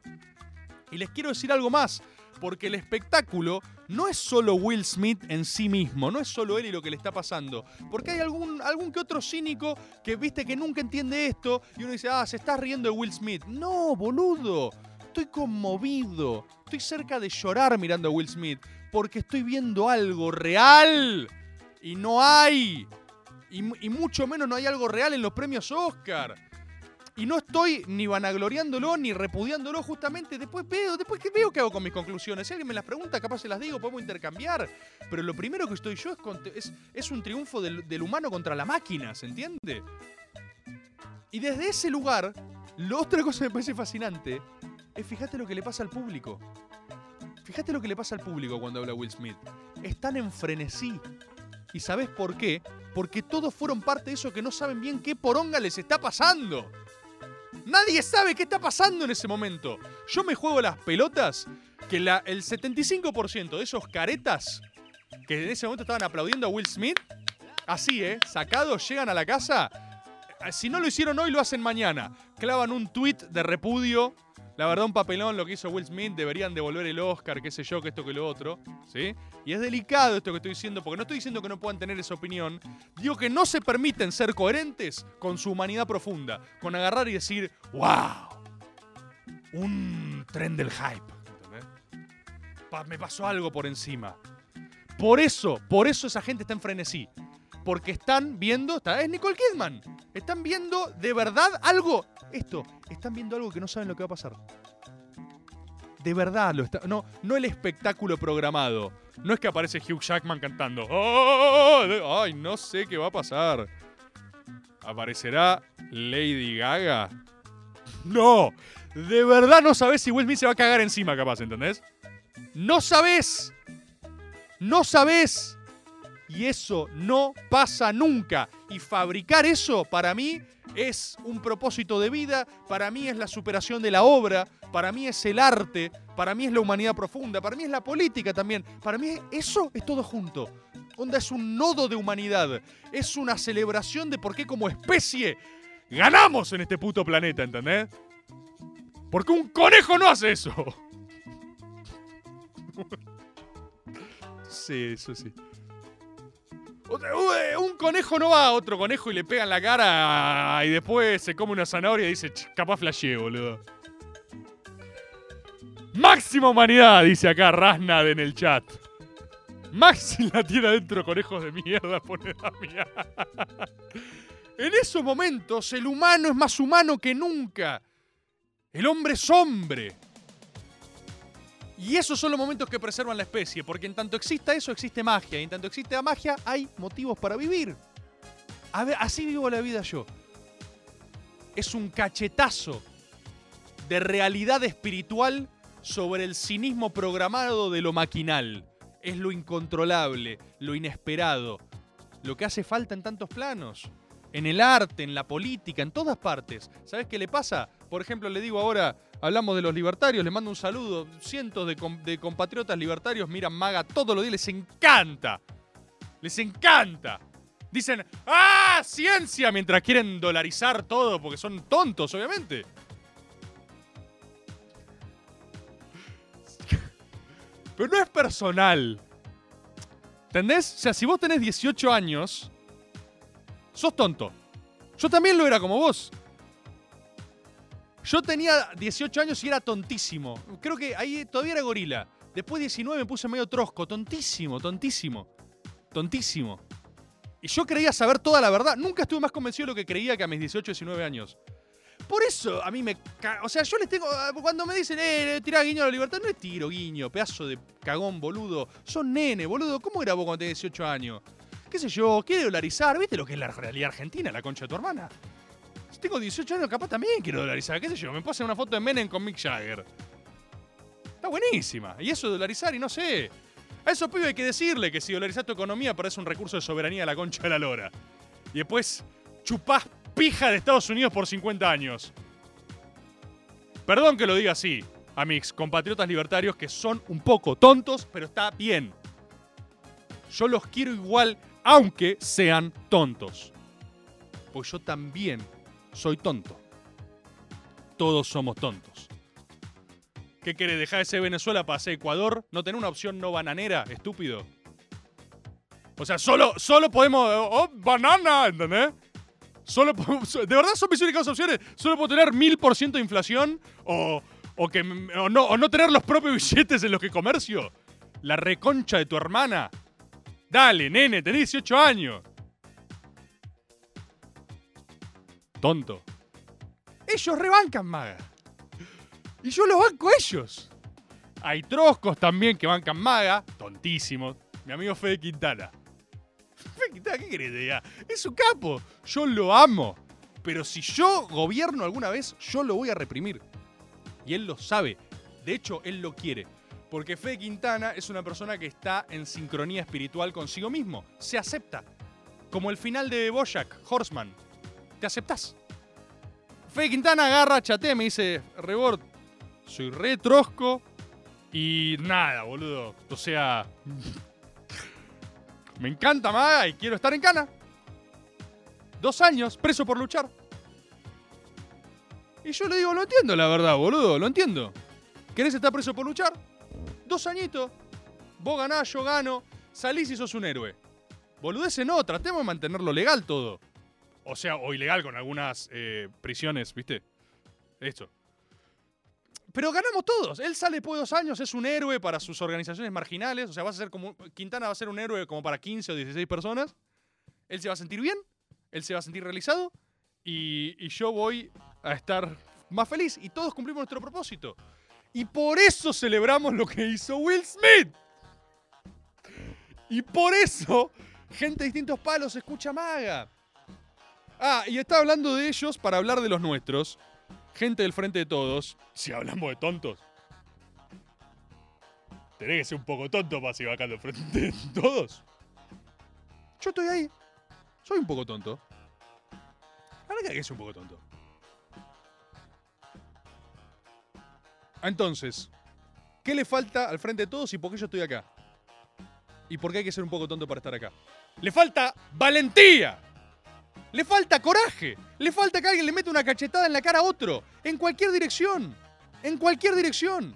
B: Y les quiero decir algo más, porque el espectáculo no es solo Will Smith en sí mismo, no es solo él y lo que le está pasando. Porque hay algún, algún que otro cínico que viste que nunca entiende esto y uno dice, ah, se está riendo de Will Smith. No, boludo. Estoy conmovido. Estoy cerca de llorar mirando a Will Smith. Porque estoy viendo algo real. Y no hay. Y, y mucho menos no hay algo real en los premios Oscar. Y no estoy ni vanagloriándolo ni repudiándolo justamente. Después veo, después que veo qué hago con mis conclusiones. Si alguien me las pregunta, capaz se las digo, podemos intercambiar. Pero lo primero que estoy yo es, es, un triunfo del, humano contra la máquina, ¿se entiende? Y desde ese lugar, lo otra cosa que me parece fascinante es fíjate lo que le pasa al público. Fíjate lo que le pasa al público cuando habla Will Smith. Están en frenesí. ¿Y sabes por qué? Porque todos fueron parte de eso que no saben bien qué poronga les está pasando. Nadie sabe qué está pasando en ese momento. Yo me juego las pelotas que la, el 75% de esos caretas que en ese momento estaban aplaudiendo a Will Smith, así, ¿eh? Sacados, llegan a la casa. Si no lo hicieron hoy, lo hacen mañana. Clavan un tweet de repudio. La verdad, un papelón lo que hizo Will Smith. Deberían devolver el Oscar, qué sé yo, que esto, que lo otro. ¿Sí? Y es delicado esto que estoy diciendo, porque no estoy diciendo que no puedan tener esa opinión. Digo que no se permiten ser coherentes con su humanidad profunda. Con agarrar y decir, wow, un tren del hype. me pasó algo por encima. Por eso, por eso esa gente está en frenesí. Porque están viendo, está, es Nicole Kidman. Están viendo de verdad algo. Esto, están viendo algo que no saben lo que va a pasar. De verdad lo está. No, no el espectáculo programado. No es que aparece Hugh Jackman cantando. "Oh, Ay, no sé qué va a pasar. ¿Aparecerá Lady Gaga? No. De verdad no sabes si Will Smith se va a cagar encima, capaz, ¿entendés? No sabes. No sabes. Y eso no pasa nunca. Y fabricar eso, para mí, es un propósito de vida, para mí es la superación de la obra, para mí es el arte, para mí es la humanidad profunda, para mí es la política también. Para mí eso es todo junto. Onda es un nodo de humanidad, es una celebración de por qué como especie ganamos en este puto planeta, ¿entendés? Porque un conejo no hace eso. Sí, eso sí. Ué, Un conejo no va a otro conejo y le pega en la cara y después se come una zanahoria y dice, "Ch, capaz flasheé, boludo. Máxima humanidad, dice acá Rasnad en el chat. Maxi la tiene adentro conejos de mierda, pone Damián. En esos momentos el humano es más humano que nunca. El hombre es hombre. Y esos son los momentos que preservan la especie, porque en tanto exista eso, existe magia. Y en tanto existe la magia, hay motivos para vivir. A ver, así vivo la vida yo. Es un cachetazo de realidad espiritual sobre el cinismo programado de lo maquinal. Es lo incontrolable, lo inesperado, lo que hace falta en tantos planos. En el arte, en la política, en todas partes. ¿Sabes qué le pasa? Por ejemplo, le digo ahora, hablamos de los libertarios, le mando un saludo. Cientos de compatriotas libertarios miran Maga todos los días, les encanta. Les encanta. Dicen, ¡ah! ¡Ciencia! Mientras quieren dolarizar todo, porque son tontos, obviamente. Pero no es personal. ¿Entendés? O sea, si vos tenés 18 años, sos tonto. Yo también lo era como vos. Yo tenía 18 años y era tontísimo. Creo que ahí todavía era gorila. Después de 19 me puse medio trosco. Tontísimo, tontísimo. Tontísimo. Y yo creía saber toda la verdad. Nunca estuve más convencido de lo que creía que a mis 18, 19 años. Por eso a mí me. O sea, yo les tengo. ah, Cuando me dicen, eh, tirá guiño a la libertad, no es tiro guiño, pedazo de cagón, boludo. Son nene, boludo. ¿Cómo era vos cuando tenías 18 años? ¿Qué sé yo? ¿Quiere dolarizar? ¿Viste lo que es la realidad argentina, la concha de tu hermana? Tengo 18 años, capaz también quiero dolarizar. ¿Qué sé yo? Me puedo una foto de Menem con Mick Jagger. Está buenísima. Y eso de dolarizar, y no sé. A esos pibes hay que decirle que si dolarizás tu economía parece un recurso de soberanía de la concha de la lora. Y después chupás pija de Estados Unidos por 50 años. Perdón que lo diga así a mis compatriotas libertarios que son un poco tontos, pero está bien. Yo los quiero igual, aunque sean tontos. Pues yo también soy tonto. Todos somos tontos. ¿Qué querés? ¿Dejar de ser Venezuela para ser Ecuador? ¿No tener una opción no bananera, estúpido? O sea, solo, solo podemos. ¡Oh, banana! ¿Entendés? Solo ¿De verdad son mis únicas opciones? ¿Solo puedo tener mil por ciento de inflación? ¿O, o, que, o, no, ¿O no tener los propios billetes en los que comercio? ¿La reconcha de tu hermana? Dale, nene, tenés 18 años. Tonto. Ellos rebancan, maga. Y yo los banco ellos. Hay troscos también que bancan maga, tontísimos. Mi amigo Fede Quintana. Fede Quintana, ¿qué querés diga? Es un capo. Yo lo amo. Pero si yo gobierno alguna vez, yo lo voy a reprimir. Y él lo sabe. De hecho, él lo quiere. Porque Fede Quintana es una persona que está en sincronía espiritual consigo mismo. Se acepta. Como el final de Bojack, Horseman. ¿Te aceptás? Fede Quintana agarra, chatea, me dice, Rebord, soy re trosco y nada, boludo. O sea, me encanta Maga y quiero estar en cana. Dos años, preso por luchar. Y yo le digo, lo entiendo, la verdad, boludo, lo entiendo. ¿Querés estar preso por luchar? Dos añitos. Vos ganás, yo gano. Salís y sos un héroe. Boludece no, tratemos de mantenerlo legal todo. O sea, o ilegal con algunas eh, prisiones, ¿viste? Esto. Pero ganamos todos. Él sale después de dos años, es un héroe para sus organizaciones marginales. O sea, va a ser como. Quintana va a ser un héroe como para 15 o 16 personas. Él se va a sentir bien, él se va a sentir realizado. Y, y yo voy a estar más feliz. Y todos cumplimos nuestro propósito. Y por eso celebramos lo que hizo Will Smith. Y por eso, gente de distintos palos escucha maga. Ah, y está hablando de ellos para hablar de los nuestros. Gente del frente de todos. Si hablamos de tontos. Tenés que ser un poco tonto para seguir acá al frente de todos. Yo estoy ahí. Soy un poco tonto. La que un poco tonto. Entonces, ¿qué le falta al frente de todos y por qué yo estoy acá? ¿Y por qué hay que ser un poco tonto para estar acá? Le falta valentía. Le falta coraje. Le falta que alguien le meta una cachetada en la cara a otro. En cualquier dirección. En cualquier dirección.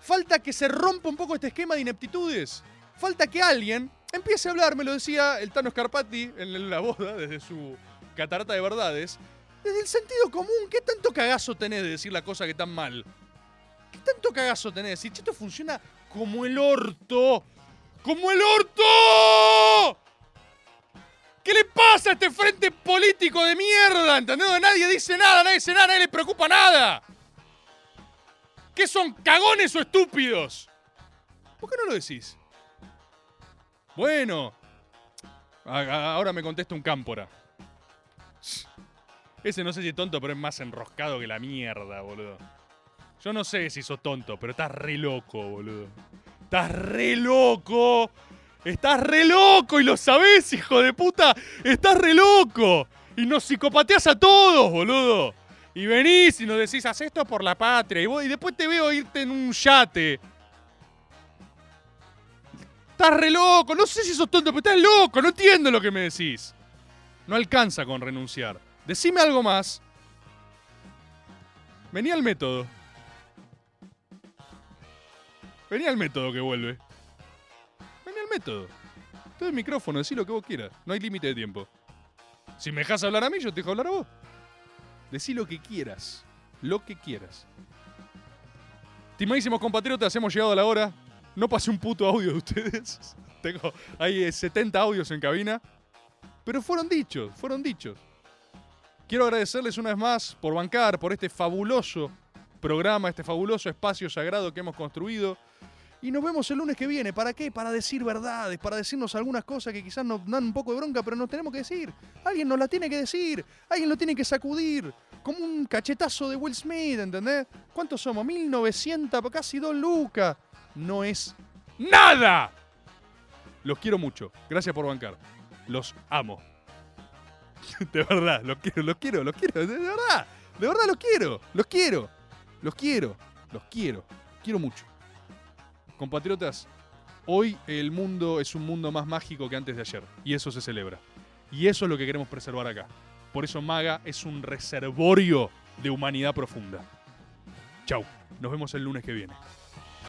B: Falta que se rompa un poco este esquema de ineptitudes. Falta que alguien empiece a hablar, me lo decía el Tano Scarpati en la boda, desde su catarata de verdades, desde el sentido común. ¿Qué tanto cagazo tenés de decir la cosa que tan mal? ¿Qué tanto cagazo tenés de decir, "Che, esto funciona como el orto? ¡Como el orto! ¿Qué le pasa a este frente político de mierda? ¿Entendés? Donde Nadie dice nada, nadie dice nada, nadie le preocupa nada. ¿Qué son cagones o estúpidos? ¿Por qué no lo decís? Bueno. Ahora me contesta un cámpora. Ese no sé si es tonto, pero es más enroscado que la mierda, boludo. Yo no sé si sos tonto, pero estás re loco, boludo. Estás re loco. Estás re loco y lo sabés, hijo de puta. Estás re loco. Y nos psicopateas a todos, boludo. Y venís y nos decís, haz esto por la patria. Y, vos- y después te veo irte en un yate. Estás re loco. No sé si sos tonto, pero estás loco. No entiendo lo que me decís. No alcanza con renunciar. Decime algo más. Vení al método. Vení al método que vuelve. Al método. Te doy el micrófono, decí lo que vos quieras. No hay límite de tiempo. Si me dejas hablar a mí, yo te dejo hablar a vos. Decí lo que quieras. Lo que quieras. Estimadísimos compatriotas, hemos llegado a la hora. No pasé un puto audio de ustedes. Tengo ahí eh, 70 audios en cabina. Pero fueron dichos, fueron dichos. Quiero agradecerles una vez más por bancar, por este fabuloso programa, este fabuloso espacio sagrado que hemos construido. Y nos vemos el lunes que viene. ¿Para qué? Para decir verdades, para decirnos algunas cosas que quizás nos dan un poco de bronca, pero nos tenemos que decir. Alguien nos la tiene que decir, alguien lo tiene que sacudir. Como un cachetazo de Will Smith, ¿entendés? ¿Cuántos somos? 1900, casi dos lucas. No es nada. Los quiero mucho. Gracias por bancar. Los amo. De verdad, los quiero, los quiero, los quiero. De verdad, de verdad los quiero. Los quiero. Los quiero. Los quiero. Quiero mucho. Compatriotas, hoy el mundo es un mundo más mágico que antes de ayer. Y eso se celebra. Y eso es lo que queremos preservar acá. Por eso Maga es un reservorio de humanidad profunda. Chau. Nos vemos el lunes que viene.